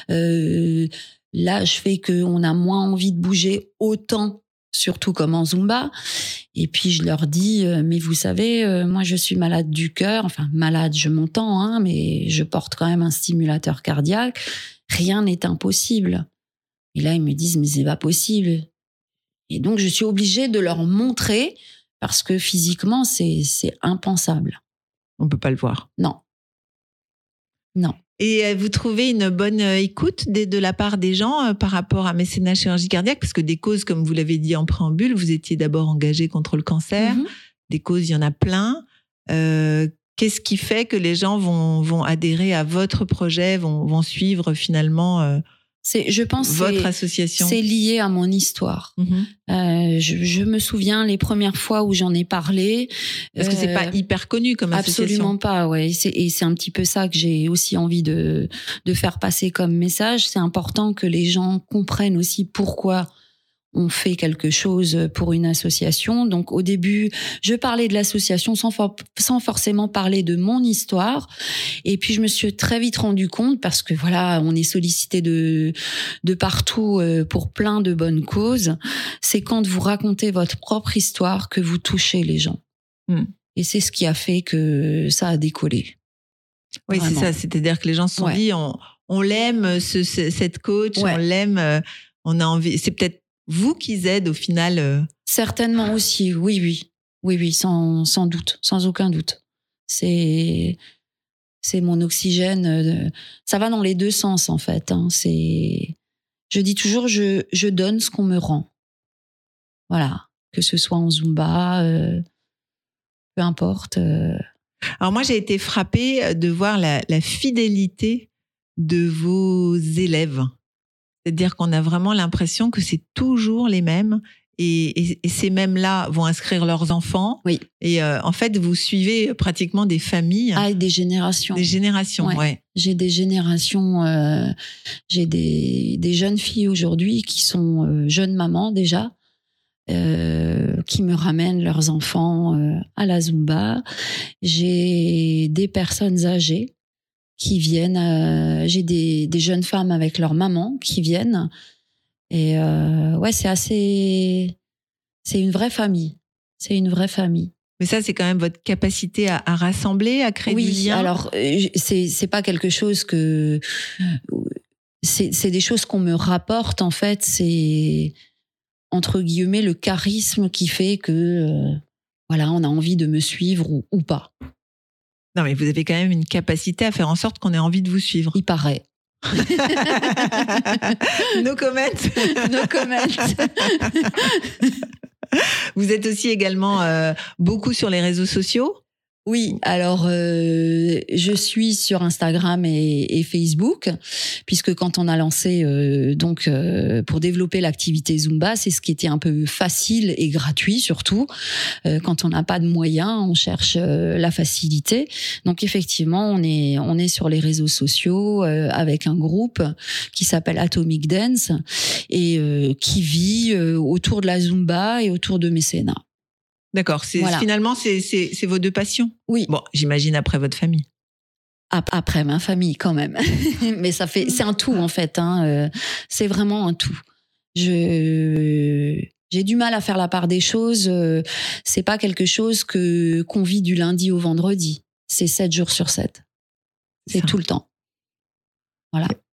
euh, l'âge fait qu'on a moins envie de bouger autant surtout comme en zumba et puis je leur dis euh, mais vous savez euh, moi je suis malade du cœur enfin malade je m'entends hein, mais je porte quand même un stimulateur cardiaque rien n'est impossible et là, ils me disent, mais c'est pas possible. Et donc, je suis obligée de leur montrer parce que physiquement, c'est, impensable. On peut pas le voir. Non. Non. Et euh, vous trouvez une bonne euh, écoute de la part des gens euh, par rapport à mécénat chirurgie cardiaque? Parce que des causes, comme vous l'avez dit en préambule, vous étiez d'abord engagé contre le cancer. Mhm. Des causes, il y en a plein. Euh, Qu'est-ce qui fait que les gens vont, vont adhérer à votre projet, vont, vont suivre finalement euh, C'est, je pense que votre c'est, association c'est lié à mon histoire. Mhm. Euh, je, je me souviens les premières fois où j'en ai parlé. Parce que c'est euh, pas hyper connu comme association. Absolument pas, ouais. Et c'est- Et c'est un petit peu ça que j'ai aussi envie de, de faire passer comme message. C'est important que les gens comprennent aussi pourquoi on fait quelque chose pour une association. Donc au début, je parlais de l'association sans, for- sans forcément parler de mon histoire. Et puis je me suis très vite rendu compte parce que voilà, on est sollicité de de partout euh, pour plein de bonnes causes. C'est quand vous racontez votre propre histoire que vous touchez les gens. Hmm. Et c'est ce qui a fait que ça a décollé. Oui, c'est ça. C'est-à-dire que les gens se sont Ouais. dit, on, on l'aime, ce, ce- cette coach, Ouais. on l'aime, euh, on a envie. C'est peut-être vous qui aide au final. euh, Certainement aussi, oui, oui. Oui, oui, sans, sans doute, sans aucun doute. C'est, c'est mon oxygène. euh, Ça va dans les deux sens, en fait. hein. C'est, je dis toujours, je, je donne ce qu'on me rend. Voilà. Que ce soit en Zumba, euh, peu importe. euh, Alors moi, j'ai été frappée de voir la, la fidélité de vos élèves. C'est-à-dire qu'on a vraiment l'impression que c'est toujours les mêmes. Et, et- et ces mêmes-là vont inscrire leurs enfants. Oui. Et euh, en fait, vous suivez pratiquement des familles, Ah, et des générations. des générations. Ouais. Ouais. J'ai des générations, euh, j'ai des, des jeunes filles aujourd'hui qui sont euh, jeunes mamans déjà, euh, qui me ramènent leurs enfants euh, à la Zumba. J'ai des personnes âgées qui viennent, euh, j'ai des, des jeunes femmes avec leur maman qui viennent. Et euh, ouais, c'est assez, c'est une vraie famille. C'est une vraie famille. Mais ça, c'est quand même votre capacité à, à rassembler, à créer du Oui, lien. alors euh, c'est c'est pas quelque chose que c'est c'est des choses qu'on me rapporte en fait. C'est entre guillemets le charisme qui fait que euh, voilà, on a envie de me suivre ou, ou pas. Non, mais vous avez quand même une capacité à faire en sorte qu'on ait envie de vous suivre. Il paraît. no comment. No comment. Vous êtes aussi également euh, beaucoup sur les réseaux sociaux. Oui, alors euh, je suis sur Instagram et, et Facebook, puisque quand on a lancé euh, donc euh, pour développer l'activité Zumba, c'est ce qui était un peu facile et gratuit surtout. Euh, quand on n'a pas de moyens, on cherche euh, la facilité. Donc effectivement, on est on est sur les réseaux sociaux euh, avec un groupe qui s'appelle Atomic Dance et euh, qui vit euh, autour de la Zumba et autour de mécénat. D'accord. C'est Voilà. finalement c'est vos deux passions. Oui. Bon, j'imagine après votre famille. Ap- Après ma famille quand même, mais ça fait c'est un tout en fait. Hein. euh, C'est vraiment un tout. Je j'ai du mal à faire la part des choses. euh, C'est pas quelque chose que qu'on vit du lundi au vendredi. C'est sept jours sur sept. C'est tout le temps.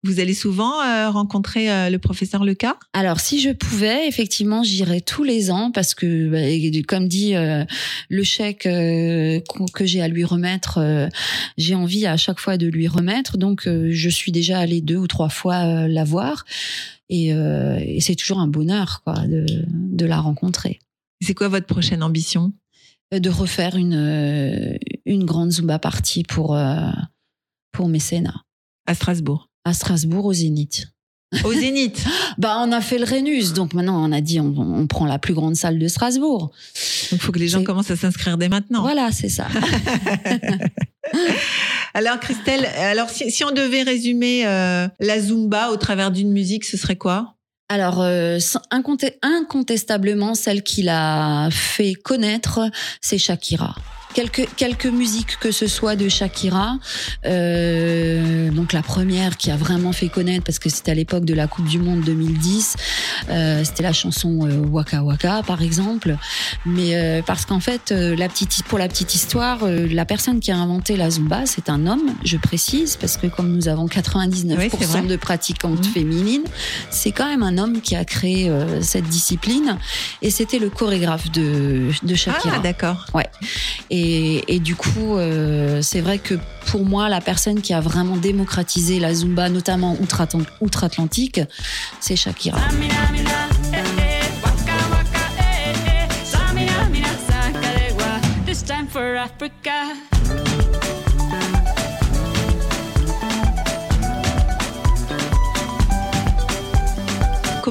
Vous allez souvent euh, rencontrer euh, le professeur Leca? Alors, si je pouvais, effectivement, j'irais tous les ans parce que, bah, comme dit euh, le chèque que j'ai à lui remettre, j'ai envie à chaque fois de lui remettre. Donc, je suis déjà allée deux ou trois fois la voir. Et, et c'est toujours un bonheur quoi, de, de la rencontrer. C'est quoi votre prochaine ambition? De refaire une, une grande Zumba party pour, pour mécénat à Strasbourg à Strasbourg au Zénith. Au Zénith. Bah, on a fait le Rhenus, donc maintenant on a dit on, on prend la plus grande salle de Strasbourg. Il faut que les gens commencent à s'inscrire dès maintenant. Voilà, c'est ça. Alors Christelle, alors si, si on devait résumer euh, la Zumba au travers d'une musique, ce serait quoi? Alors, euh, incontestablement, celle qui l'a fait connaître, c'est Shakira. Quelques, quelques musiques que ce soit de Shakira, euh, donc la première qui a vraiment fait connaître parce que c'était à l'époque de la Coupe du Monde 2010, euh, c'était la chanson euh, Waka Waka par exemple, mais euh, parce qu'en fait euh, la petite pour la petite histoire, la personne qui a inventé la zumba c'est un homme, je précise parce que comme nous avons 99% Oui, c'est vrai. de pratiquantes Mhm. féminines, c'est quand même un homme qui a créé cette discipline et c'était le chorégraphe de, de Shakira. Ah d'accord. Et, et du coup, euh, c'est vrai que pour moi, la personne qui a vraiment démocratisé la Zumba, notamment outre-Atlant- outre-Atlantique, c'est Shakira.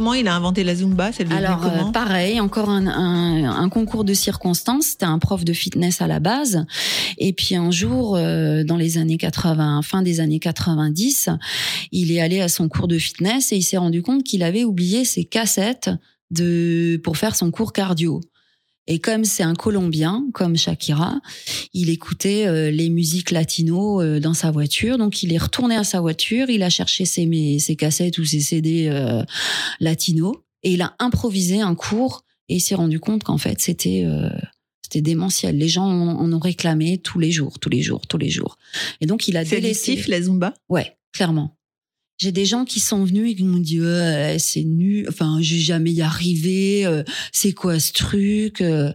Comment il a inventé la Zumba C'est Alors, euh, comment pareil, encore un, un- un concours de circonstances. C'était un prof de fitness à la base. Et puis un jour, euh, dans les années 80, fin des années 90, il est allé à son cours de fitness et il s'est rendu compte qu'il avait oublié ses cassettes de pour faire son cours cardio. Et comme c'est un Colombien, comme Shakira, il écoutait euh, les musiques latino euh, dans sa voiture. Donc il est retourné à sa voiture, il a cherché ses, mes- ses cassettes ou ses CD euh, latino et il a improvisé un cours et il s'est rendu compte qu'en fait c'était euh, C'était démentiel. Les gens en, en ont réclamé tous les jours, tous les jours, tous les jours. Et donc, il a C'est délaissé. la Zumba? Ouais, clairement. J'ai des gens qui sont venus et qui m'ont dit Ouais, c'est nul, enfin je jamais y arriver, euh, c'est quoi ce truc euh.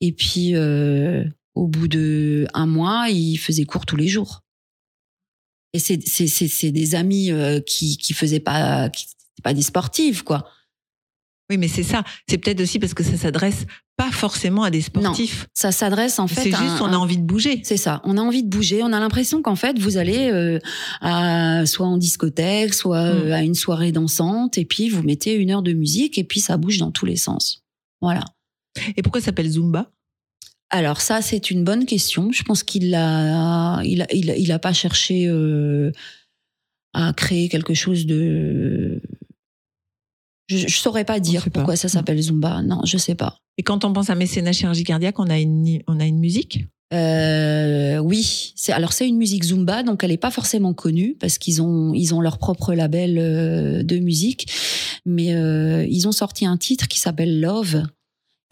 Et puis euh, au bout de un mois, ils faisaient cours tous les jours. Et c'est c'est c'est des amis euh, qui qui faisaient pas qui pas des sportifs quoi. Oui, mais c'est ça. C'est peut-être aussi parce que ça s'adresse pas forcément à des sportifs. Ça s'adresse en fait C'est juste, on a envie de bouger. C'est ça. On a envie de bouger. On a l'impression qu'en fait, vous allez euh, à, soit en discothèque, soit euh, Mm. à une soirée dansante, et puis vous mettez une heure de musique, et puis ça bouge dans tous les sens. Voilà. Et pourquoi ça s'appelle Zumba? Alors ça, c'est une bonne question. Je pense qu'il a, il a, il a, il a pas cherché euh, à créer quelque chose de. Je, je saurais pas dire pas. pourquoi ça s'appelle Zumba. Non, je sais pas. Et quand on pense à mécénat chirurgie cardiaque, on a une, on a une musique? Euh, oui, c'est alors c'est une musique zumba, donc elle est pas forcément connue parce qu'ils ont ils ont leur propre label euh, de musique, mais euh, ils ont sorti un titre qui s'appelle Love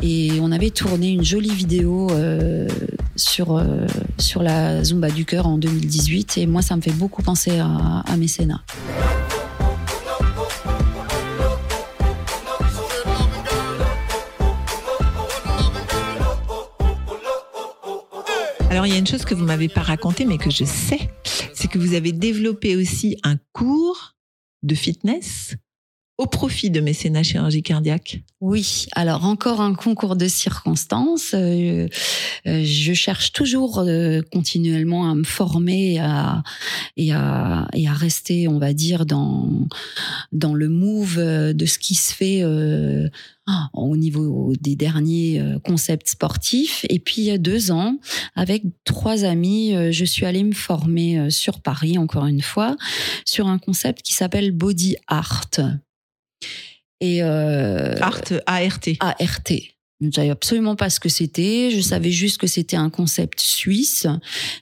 et on avait tourné une jolie vidéo euh, sur euh, sur la zumba du cœur en 2018 et moi ça me fait beaucoup penser à, à mécénat. Alors, il y a une chose que vous m'avez pas raconté, mais que je sais, c'est que vous avez développé aussi un cours de fitness au profit de mécénat chirurgie cardiaque. Oui, alors encore un concours de circonstances. Euh, euh, je cherche toujours euh, continuellement à me former et à, et, à, et à rester, on va dire, dans, dans le move euh, de ce qui se fait euh, au niveau des derniers concepts sportifs. Et puis il y a deux ans, avec trois amis, je suis allée me former sur Paris, encore une fois, sur un concept qui s'appelle Body Art. Et euh, Art, ART. ART. Je ne savais absolument pas ce que c'était. Je savais juste que c'était un concept suisse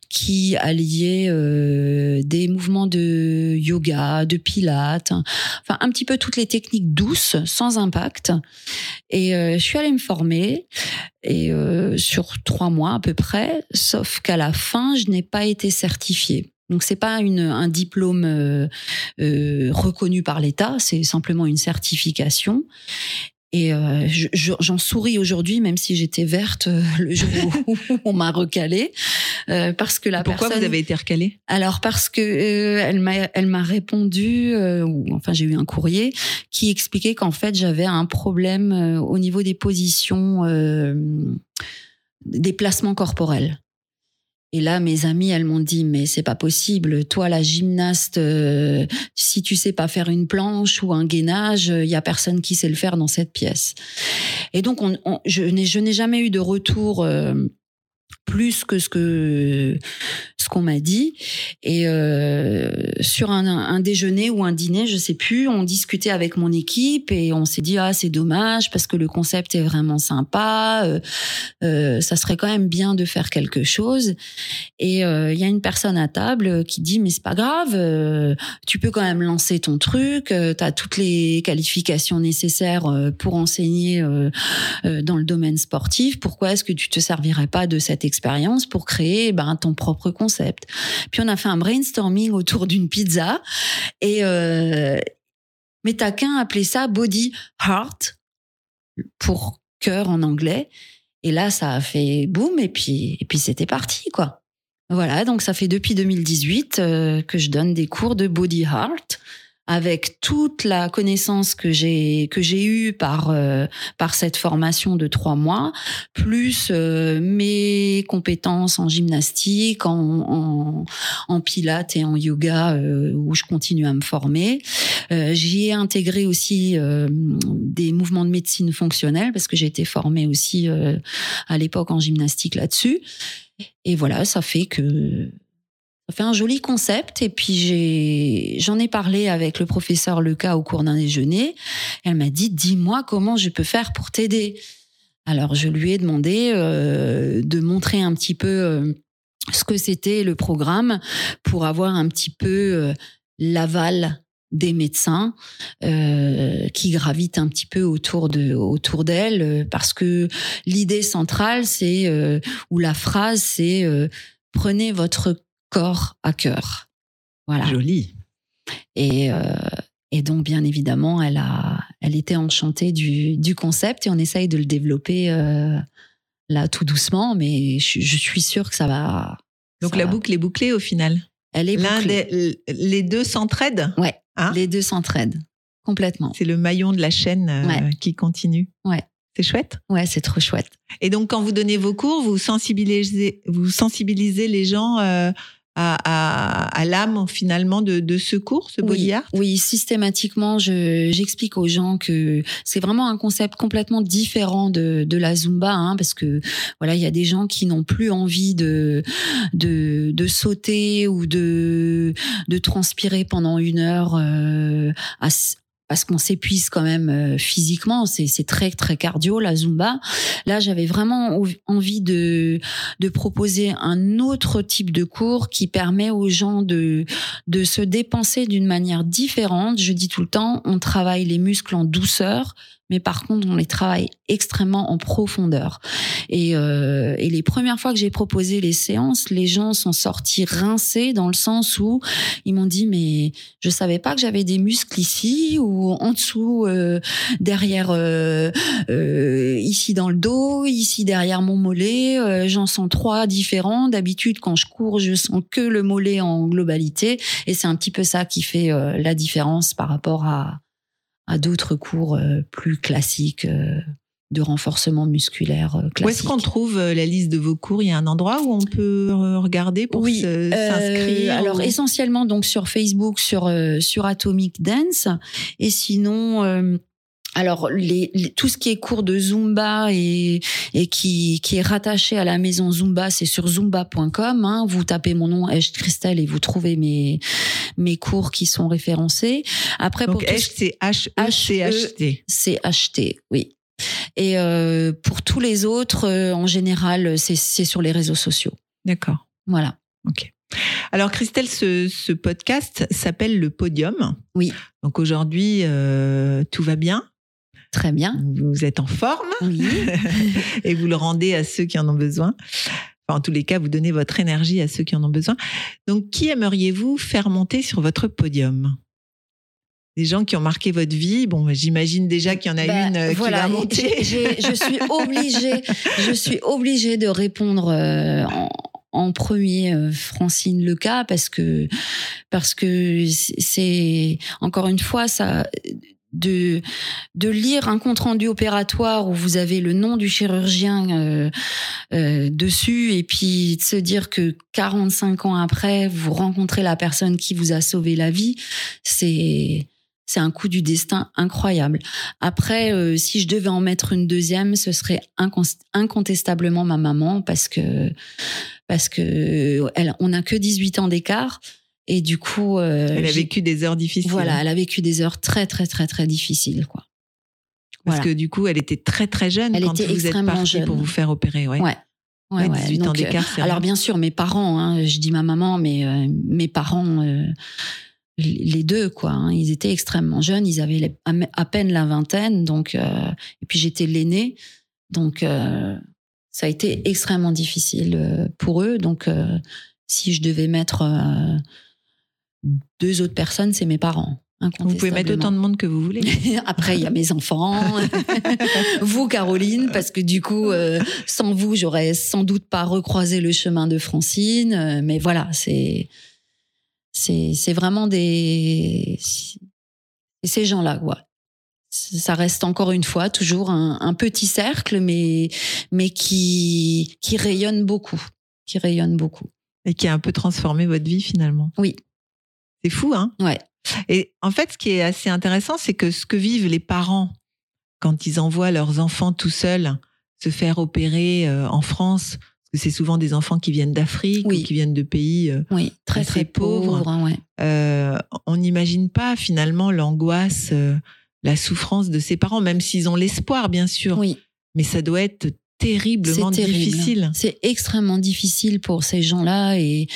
qui alliait euh, des mouvements de yoga, de pilates, enfin un petit peu toutes les techniques douces, sans impact. Et euh, je suis allée me former et euh, sur trois mois à peu près, sauf qu'à la fin, je n'ai pas été certifiée. Donc c'est pas une, un diplôme euh, euh, reconnu par l'État, c'est simplement une certification. Et euh, je- je- j'en souris aujourd'hui, même si j'étais verte le jour où on m'a recalé, euh, parce que la Pourquoi personne. vous avez été recalé Alors parce que elle m'a elle m'a répondu ou enfin j'ai eu un courrier qui expliquait qu'en fait j'avais un problème au niveau des positions des placements corporels. Et là, mes amis, elles m'ont dit, mais c'est pas possible. Toi, la gymnaste, euh, si tu sais pas faire une planche ou un gainage, il y a personne qui sait le faire dans cette pièce. Et donc, je n'ai jamais eu de retour euh, plus que ce que ce qu'on m'a dit. Et euh, sur un, un déjeuner ou un dîner, je sais plus, on discutait avec mon équipe et on s'est dit ah c'est dommage parce que le concept est vraiment sympa. euh, euh, ça serait quand même bien de faire quelque chose. Et il y a une personne à table qui dit mais c'est pas grave, tu peux quand même lancer ton truc, tu as toutes les qualifications nécessaires pour enseigner dans le domaine sportif. Pourquoi est-ce que tu te servirais pas de cette pour créer ben, ton propre concept Puis on a fait un brainstorming autour d'une pizza et euh, qu'un appelé ça body heart pour cœur en anglais. Et là, ça a fait boum et puis et puis c'était parti quoi. Voilà, donc ça fait depuis 2018 euh, que je donne des cours de body heart avec toute la connaissance que j'ai que j'ai eue par euh, par cette formation de trois mois, plus euh, mes compétences en gymnastique, en, en, pilates et en yoga euh, où je continue à me former. Euh, J'y ai intégré aussi des mouvements de médecine fonctionnelle parce que j'ai été formée aussi à l'époque en gymnastique là-dessus. Et voilà, ça fait que ça fait un joli concept. Et puis j'en ai parlé avec le professeur Leca au cours d'un déjeuner. Elle m'a dit, dis-moi comment je peux faire pour t'aider. Alors je lui ai demandé euh, de montrer un petit peu euh, ce que c'était le programme pour avoir un petit peu euh, l'aval des médecins qui gravitent un petit peu autour de autour d'elle parce que l'idée centrale c'est ou la phrase c'est prenez votre corps à cœur voilà Joli. et euh, et donc bien évidemment elle a elle était enchantée du du concept et on essaye de le développer euh, là tout doucement mais je, je suis sûre que ça va Donc ça la va. boucle est bouclée au final? elle est bouclée. des, les deux s'entraident? Ouais. Hein? les deux s'entraident complètement C'est le maillon de la chaîne euh, Ouais. qui continue. Ouais. C'est chouette? ouais c'est trop chouette Et donc, quand vous donnez vos cours, vous sensibilisez, vous sensibilisez les gens euh, à, à, à l'âme finalement de, de ce cours, ce body oui, art. oui, systématiquement, je, j'explique aux gens que c'est vraiment un concept complètement différent de, de la Zumba, hein, parce que voilà, il y a des gens qui n'ont plus envie de, de, de sauter ou de, de transpirer pendant une heure euh, à parce qu'on s'épuise quand même euh, physiquement, c'est très très cardio la zumba. Là, j'avais vraiment envie de de proposer un autre type de cours qui permet aux gens de de se dépenser d'une manière différente. Je dis tout le temps, on travaille les muscles en douceur, mais par contre, on les travaille extrêmement en profondeur. Et, euh, et les premières fois que j'ai proposé les séances, les gens sont sortis rincés dans le sens où ils m'ont dit mais je savais pas que j'avais des muscles ici ou en dessous, euh, derrière, euh, euh, ici dans le dos, ici derrière mon mollet. Euh, J'en sens trois différents. D'habitude, quand je cours, je sens que le mollet en globalité. Et c'est un petit peu ça qui fait euh, la différence par rapport à, à d'autres cours euh, plus classiques euh, de renforcement musculaire euh, Où classique. est-ce qu'on trouve la liste de vos cours? Il y a un endroit où on peut regarder pour Oui, se- Euh, s'inscrire alors ou- essentiellement donc sur Facebook, sur sur Atomic Dance, et sinon. euh, alors les, les- tout ce qui est cours de Zumba et, et qui, qui est rattaché à la maison Zumba, c'est sur zumba.com. Hein. Vous tapez mon nom Esh Christelle et vous trouvez mes mes cours qui sont référencés. Après Donc pour c'est H-E-C-H-T. c'est acheté, oui. Et euh, pour tous les autres, euh, en général, c'est c'est sur les réseaux sociaux. D'accord. Voilà. Ok. Alors Christelle, ce, ce podcast s'appelle le Podium. Oui. Donc aujourd'hui, euh, tout va bien? Très bien. Vous êtes en forme Oui. et vous le rendez à ceux qui en ont besoin. Enfin, en tous les cas, vous donnez votre énergie à ceux qui en ont besoin. Donc, qui aimeriez-vous faire monter sur votre podium? Des gens qui ont marqué votre vie? Bon, j'imagine déjà qu'il y en a Bah, une euh, qui voilà, va monter. je suis obligée, je suis obligée de répondre euh, en, en premier euh, Francine Leca parce que parce que c'est encore une fois ça de de lire un compte rendu opératoire où vous avez le nom du chirurgien euh, euh, dessus et puis de se dire que 45 ans après vous rencontrez la personne qui vous a sauvé la vie c'est c'est un coup du destin incroyable. Après, euh, si je devais en mettre une deuxième, ce serait incon- incontestablement ma maman parce que parce que elle, on n'a que 18 ans d'écart et du coup, euh, Elle a vécu des heures difficiles. voilà, elle a vécu des heures très très très très difficiles quoi. Parce Voilà. que du coup, elle était très très jeune Elle quand était vous êtes extrêmement parti jeune. pour vous faire opérer. Ouais. Ouais. Ouais, Ouais, ouais. 18 ans Donc, euh, d'écart, Alors bien sûr, mes parents, hein, je dis ma maman, mais euh, mes parents, euh, les deux, quoi. hein, ils étaient extrêmement jeunes, ils avaient les- à peine la vingtaine, donc et puis j'étais l'aînée, donc ça a été extrêmement difficile pour eux. Donc si je devais mettre deux autres personnes, c'est mes parents. Vous pouvez mettre autant de monde que vous voulez. Après, il y a mes enfants, vous, Caroline, parce que du coup, euh, sans vous, j'aurais sans doute pas recroisé le chemin de Francine. euh, mais voilà, c'est c'est vraiment des ces gens-là, quoi. Ça reste encore une fois toujours un, un petit cercle, mais mais qui qui rayonne beaucoup, qui rayonne beaucoup. Et qui a un peu transformé votre vie finalement. Oui. C'est fou, hein Ouais. Et en fait, ce qui est assez intéressant, c'est que ce que vivent les parents quand ils envoient leurs enfants tout seuls se faire opérer euh, en France, parce que c'est souvent des enfants qui viennent d'Afrique Oui. ou qui viennent de pays, euh, Oui, très très pauvre. pauvre. hein, ouais. euh, on n'imagine pas finalement l'angoisse, la souffrance de ces parents, même s'ils ont l'espoir, bien sûr. Oui. Mais ça doit être terriblement C'est terrible. difficile. C'est extrêmement difficile pour ces gens-là. Et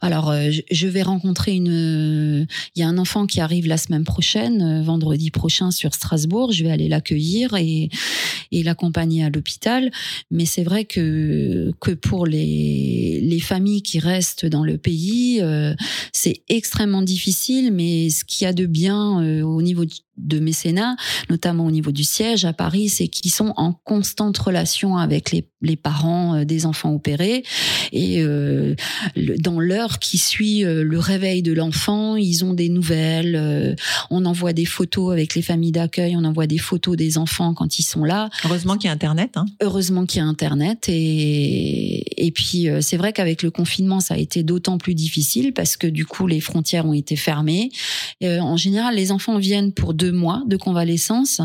alors, euh, je- vais rencontrer une. Il y a un enfant qui arrive la semaine prochaine, euh, vendredi prochain sur Strasbourg. Je vais aller l'accueillir et, et l'accompagner à l'hôpital. Mais c'est vrai que que pour les les familles qui restent dans le pays, euh, c'est extrêmement difficile. Mais ce qu'il y a de bien au niveau de- mécénat, notamment au niveau du siège à Paris, c'est qu'ils sont en constante relation avec les, les parents euh, des enfants opérés. Et euh, le- dans l'heure qui suit euh, le réveil de l'enfant, ils ont des nouvelles. euh, on envoie des photos avec les familles d'accueil, on envoie des photos des enfants quand ils sont là. Heureusement qu'il y a Internet. Hein. Heureusement qu'il y a Internet. Et, et puis, c'est vrai qu'avec le confinement, ça a été d'autant plus difficile parce que du coup, les frontières ont été fermées. Euh, en général, les enfants viennent pour deux mois de convalescence.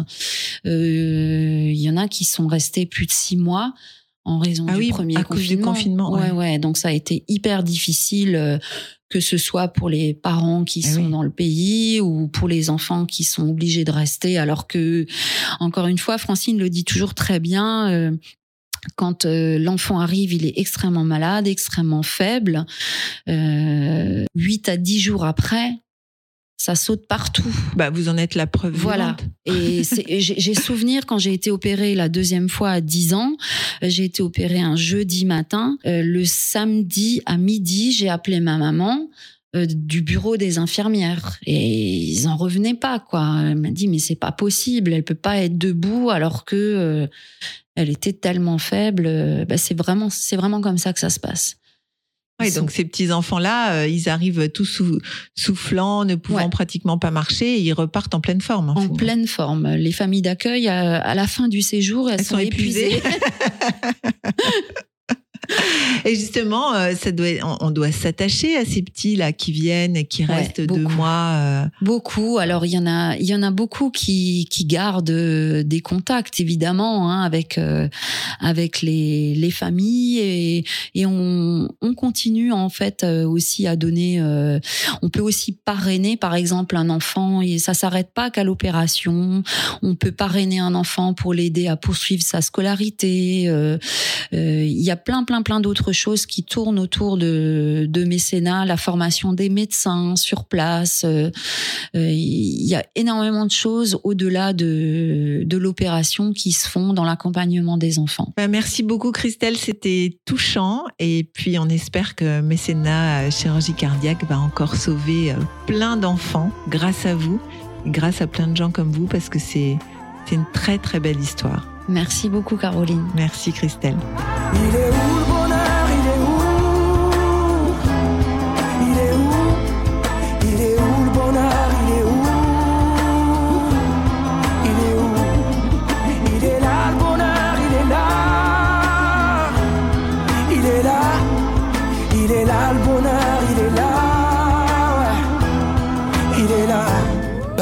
Euh, Il y en a qui sont restés plus de six mois en raison Ah du oui, premier à cause du confinement. confinement, ouais. ouais. ouais. Donc, ça a été hyper difficile. euh, que ce soit pour les parents qui Eh sont oui. dans le pays ou pour les enfants qui sont obligés de rester, alors que, encore une fois, Francine le dit toujours très bien, euh, quand euh, l'enfant arrive, il est extrêmement malade, extrêmement faible. Euh, 8 à 10 jours après, ça saute partout. Bah, vous en êtes la preuve. Voilà. Et j'ai souvenir quand j'ai été opérée la deuxième fois à 10 ans, euh, j'ai été opérée un jeudi matin. Euh, le samedi à midi, j'ai appelé ma maman euh, du bureau des infirmières et ils en revenaient pas quoi. Elle m'a dit mais c'est pas possible, elle peut pas être debout alors que euh, elle était tellement faible. Bah, c'est vraiment c'est vraiment comme ça que ça se passe. Sont- donc ces petits enfants-là, euh, ils arrivent tout sou- soufflants, ne pouvant Ouais. pratiquement pas marcher, et ils repartent en pleine forme. hein, en finalement. pleine forme. Les familles d'accueil, à, à la fin du séjour, elles, Elles sont épuisées. Et justement, euh, ça doit, on, doit s'attacher à ces petits là qui viennent et qui Ouais, restent deux beaucoup. mois. euh, Beaucoup. Alors il y en a, il y en a beaucoup qui qui gardent euh, des contacts évidemment hein, avec euh, avec les les familles et et on on continue en fait aussi à donner. euh, on peut aussi parrainer par exemple un enfant et ça s'arrête pas qu'à l'opération. On peut parrainer un enfant pour l'aider à poursuivre sa scolarité. euh, euh, Il y a plein plein plein d'autres choses qui tournent autour de de mécénat, la formation des médecins sur place. euh, euh, il y a énormément de choses au-delà de, de l'opération qui se font dans l'accompagnement des enfants. bah, merci beaucoup Christelle, c'était touchant. Et puis on espère que Mécénat euh, Chirurgie Cardiaque va encore sauver plein d'enfants grâce à vous, et grâce à plein de gens comme vous, parce que c'est c'est une très très belle histoire. Merci beaucoup Caroline. Merci Christelle. Il est où